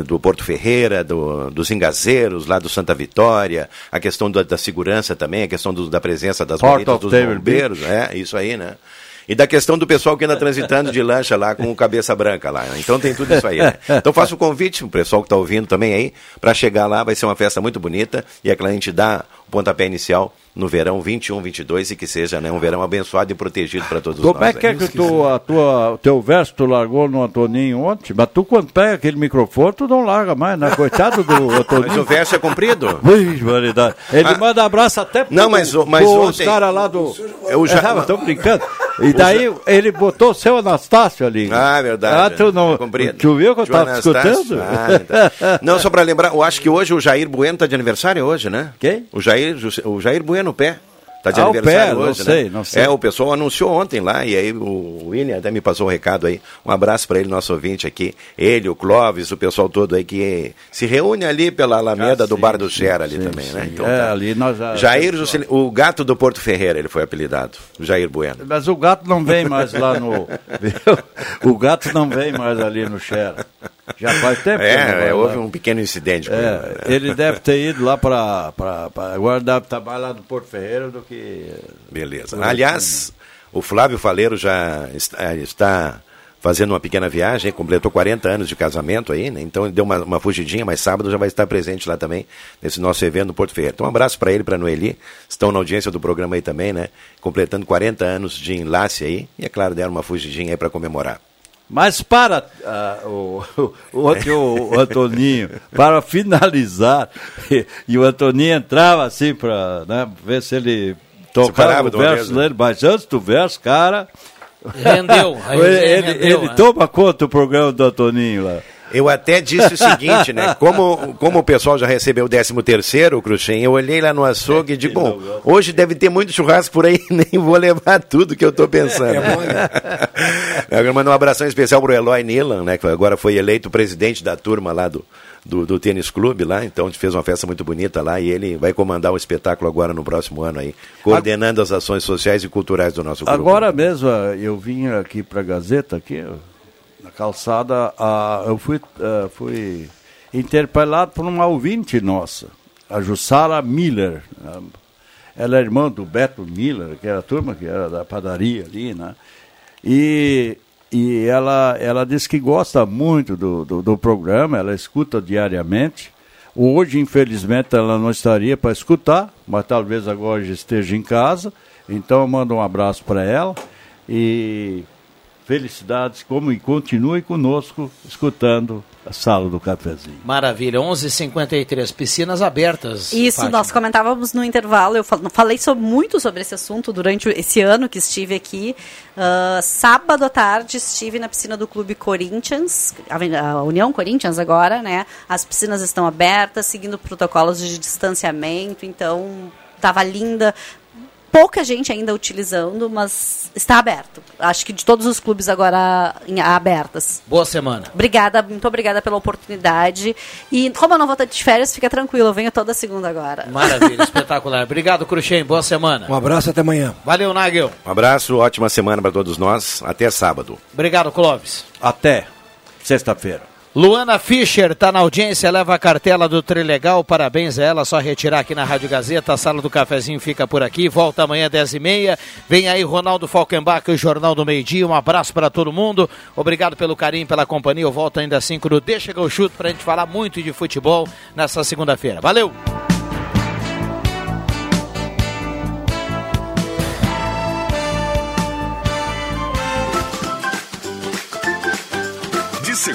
Do Porto Ferreira, do, dos Engazeiros, lá do Santa Vitória, a questão da, da segurança também, a questão do- da presença das bonitas dos bombeiros, é, isso aí, né? E da questão do pessoal que anda transitando de lancha lá com cabeça branca lá. né? Então tem tudo isso aí. Né? Então faço o convite, o pessoal que está ouvindo também aí, para chegar lá, vai ser uma festa muito bonita e é que a gente dá o pontapé inicial no verão 21, 22 e que seja né, um verão abençoado e protegido para todos Como nós. é que é que tu, a tua, o teu verso tu largou no Antoninho ontem? Mas tu quando pega aquele microfone, tu não larga mais, né? Coitado do Antoninho. Mas o verso é comprido? Ele manda abraço até pro, Não, mas o- mas pros ontem- caras lá do... Eu já- É, estão brincando. E daí ele botou o seu Anastácio ali. Ah, verdade. Ah, tu não... Tu viu que eu estava escutando? Ah, tá. Não, só para lembrar, eu acho que hoje o Jair Bueno está de aniversário hoje, né? Quem? O Jair, o Jair Bueno Pé. Está de Ah, aniversário Pé, não hoje, sei, né? não sei. É, o pessoal anunciou ontem lá, e aí o William até me passou o recado aí. Um abraço para ele, nosso ouvinte aqui. Ele, o Clóvis, o pessoal todo aí que se reúne ali pela Alameda Ah, do sim, Bar do Xera ali sim, também, né? sim. Então, É, tá. ali nós já- Jair, Juscelino- o gato do Porto Ferreira, ele foi apelidado. Jair Bueno. Mas o gato não vem mais lá no... O gato não vem mais ali no Xera. Já faz tempo É, é, houve um pequeno incidente com ele. É, né? ele deve ter ido lá para. Agora deve estar mais lá do Porto Ferreira do que. Beleza. Aliás, o Flávio Faleiro já está, está fazendo uma pequena viagem, completou 40 anos de casamento aí, né? Então ele deu uma, uma fugidinha, mas sábado já vai estar presente lá também, nesse nosso evento no Porto Ferreira. Então um abraço para ele e para a Noeli, estão na audiência do programa aí também, né? Completando 40 anos de enlace aí, e é claro, deram uma fugidinha aí para comemorar. Mas para ah, o, o, o Antoninho, para finalizar, e, e o Antoninho entrava assim para né, ver se ele tocava o verso vez, né? dele, mas antes do verso, cara. Rendeu, ele resenha ele, rendeu, ele né? toma conta do programa do Antoninho lá. Eu até disse o seguinte, né? Como, como o pessoal já recebeu o 13 terceiro, Cruxem, eu olhei lá no açougue e digo, bom, hoje deve ter muito churrasco por aí, nem vou levar tudo que eu tô pensando. Eu quero mandar um abração especial pro Eloy Nilan, né? Que agora foi eleito presidente da turma lá do, do, do tênis clube lá, então a gente fez uma festa muito bonita lá e ele vai comandar o espetáculo agora no próximo ano aí, coordenando as ações sociais e culturais do nosso grupo. Agora mesmo, eu vim aqui para a Gazeta, aqui, calçada, ah, eu fui, ah, fui interpelado por uma ouvinte nossa, a Jussara Miller. ah, Ela é irmã do Beto Miller, que era a turma que era da padaria ali, né? E, e ela, ela disse que gosta muito do, do, do programa, ela escuta diariamente. Hoje, infelizmente, ela não estaria para escutar, mas talvez agora esteja em casa. Então, eu mando um abraço para ela e felicidades, como e continue conosco escutando a sala do cafezinho. Maravilha, 11h53, piscinas abertas. Isso, Fátima. nós comentávamos no intervalo, eu fal- falei so- muito sobre esse assunto durante esse ano que estive aqui. Ah, sábado à tarde estive na piscina do Clube Corinthians, a União Corinthians agora, né? As piscinas estão abertas, seguindo protocolos de distanciamento, então estava linda. Pouca gente ainda utilizando, mas está aberto. Acho que de todos os clubes agora em, abertas. Boa semana. Obrigada, muito obrigada pela oportunidade. E como eu não vou estar de férias, fica tranquilo, eu venho toda segunda agora. Maravilha, espetacular. Obrigado, Cruxem. Boa semana. Um abraço até amanhã. Valeu, Nagel. Um abraço, ótima semana para todos nós. Até sábado. Obrigado, Clóvis. Até sexta-feira. Luana Fischer está na audiência, leva a cartela do Trilegal, parabéns a ela, só retirar aqui na Rádio Gazeta, a sala do cafezinho fica por aqui, volta amanhã 10 e meia, vem aí Ronaldo Falkenbach, o Jornal do Meio Dia, um abraço para todo mundo, obrigado pelo carinho, pela companhia, eu volto ainda assim com o Deixa que eu chuto para a gente falar muito de futebol nessa segunda-feira, valeu!